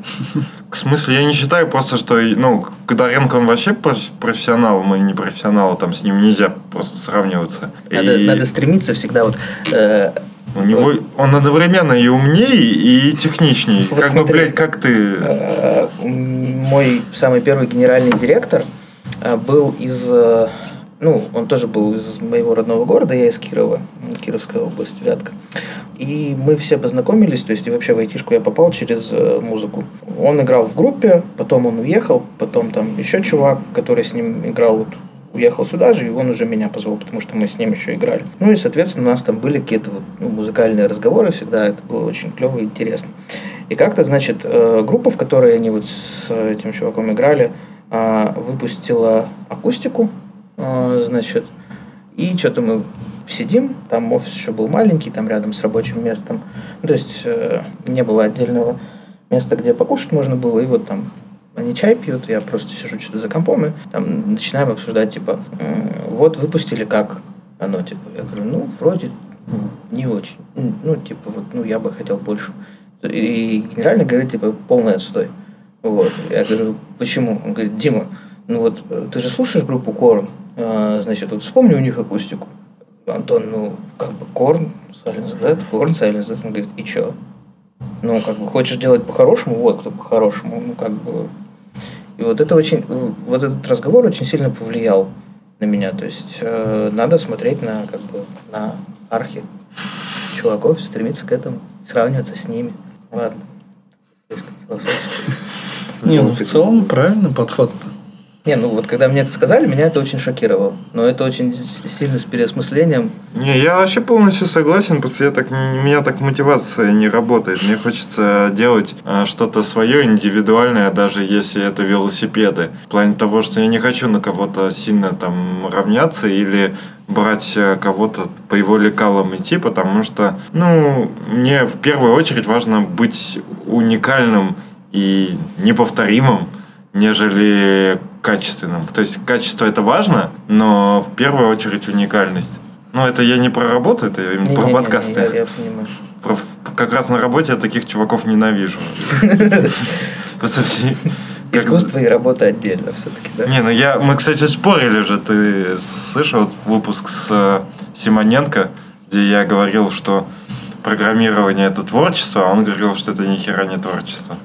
В [LAUGHS] смысле, я не считаю просто, что, ну, Даренко, он вообще проф- профессионал, мы не профессионалы, там с ним нельзя просто сравниваться. Надо, И надо стремиться всегда вот э, у него, он одновременно и умней, и техничней. Вот как бы, смотри. блядь, как ты... Э, мой самый первый генеральный директор э, был из, э, ну, он тоже был из моего родного города, я из Кирова, Кировская область, Вятка. И мы все познакомились, то есть и вообще в айтишку я попал через э, музыку. Он играл в группе, потом он уехал, потом там еще чувак, который с ним играл, вот, уехал сюда же, и он уже меня позвал, потому что мы с ним еще играли. Ну и, соответственно, у нас там были какие-то вот, ну, музыкальные разговоры всегда, это было очень клево и интересно. И как-то, значит, э, группа, в которой они вот с этим чуваком играли, а, выпустила акустику, значит, и что-то мы сидим, там офис еще был маленький, там рядом с рабочим местом, ну, то есть э, не было отдельного места, где покушать можно было, и вот там они чай пьют, я просто сижу что-то за компом, и там начинаем обсуждать, типа, «М, вот выпустили как оно, типа, я говорю, ну, вроде не очень, ну, типа, вот, ну, я бы хотел больше. И генеральный говорит, типа, полный отстой. Вот. Я говорю, почему? Он говорит, Дима, ну вот э, ты же слушаешь группу Корн, А, значит, вот вспомни у них акустику. Антон, ну, как бы Корн, Silence Dead, Корн, Silence Dead. Он говорит, и чё? Ну, как бы, хочешь делать по-хорошему, вот кто по-хорошему. Ну, как бы... И вот это очень... Вот этот разговор очень сильно повлиял на меня. То есть, э, надо смотреть на, как бы, на архи чуваков, стремиться к этому, сравниваться с ними. Ладно. Не, ну в целом правильный подход-то. Не, ну вот когда мне это сказали, меня это очень шокировало. Но это очень сильно с переосмыслением. Не, я вообще полностью согласен, потому что я так, меня так мотивация не работает. Мне хочется делать а, что-то свое, индивидуальное, даже если это велосипеды. В плане того, что я не хочу на кого-то сильно там равняться или брать э, кого-то по его лекалам идти, потому что, ну, мне в первую очередь важно быть уникальным и неповторимым, нежели качественным. То есть качество это важно, но в первую очередь уникальность. Ну, это я не про работу, это именно про Не-не-не, подкасты. Я, я понимаю. Про- как раз на работе я таких чуваков ненавижу. Искусство и работа отдельно все-таки, да? Не, ну я... Мы, кстати, спорили же. Ты слышал выпуск с э, Симоненко, где я говорил, что программирование это творчество, а он говорил, что это ни хера не творчество.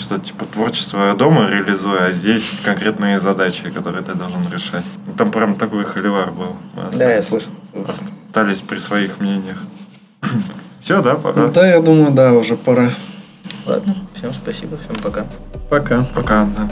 Что, типа, творчество я дома реализую, а здесь конкретные задачи, которые ты должен решать. Там прям такой холивар был. Мы Да, я остались- слышал. Остались при своих мнениях. [CLEARS THROAT] Все, да, пора. Да, я думаю, да, уже пора. Ладно, всем спасибо, всем пока. Пока. Пока, да.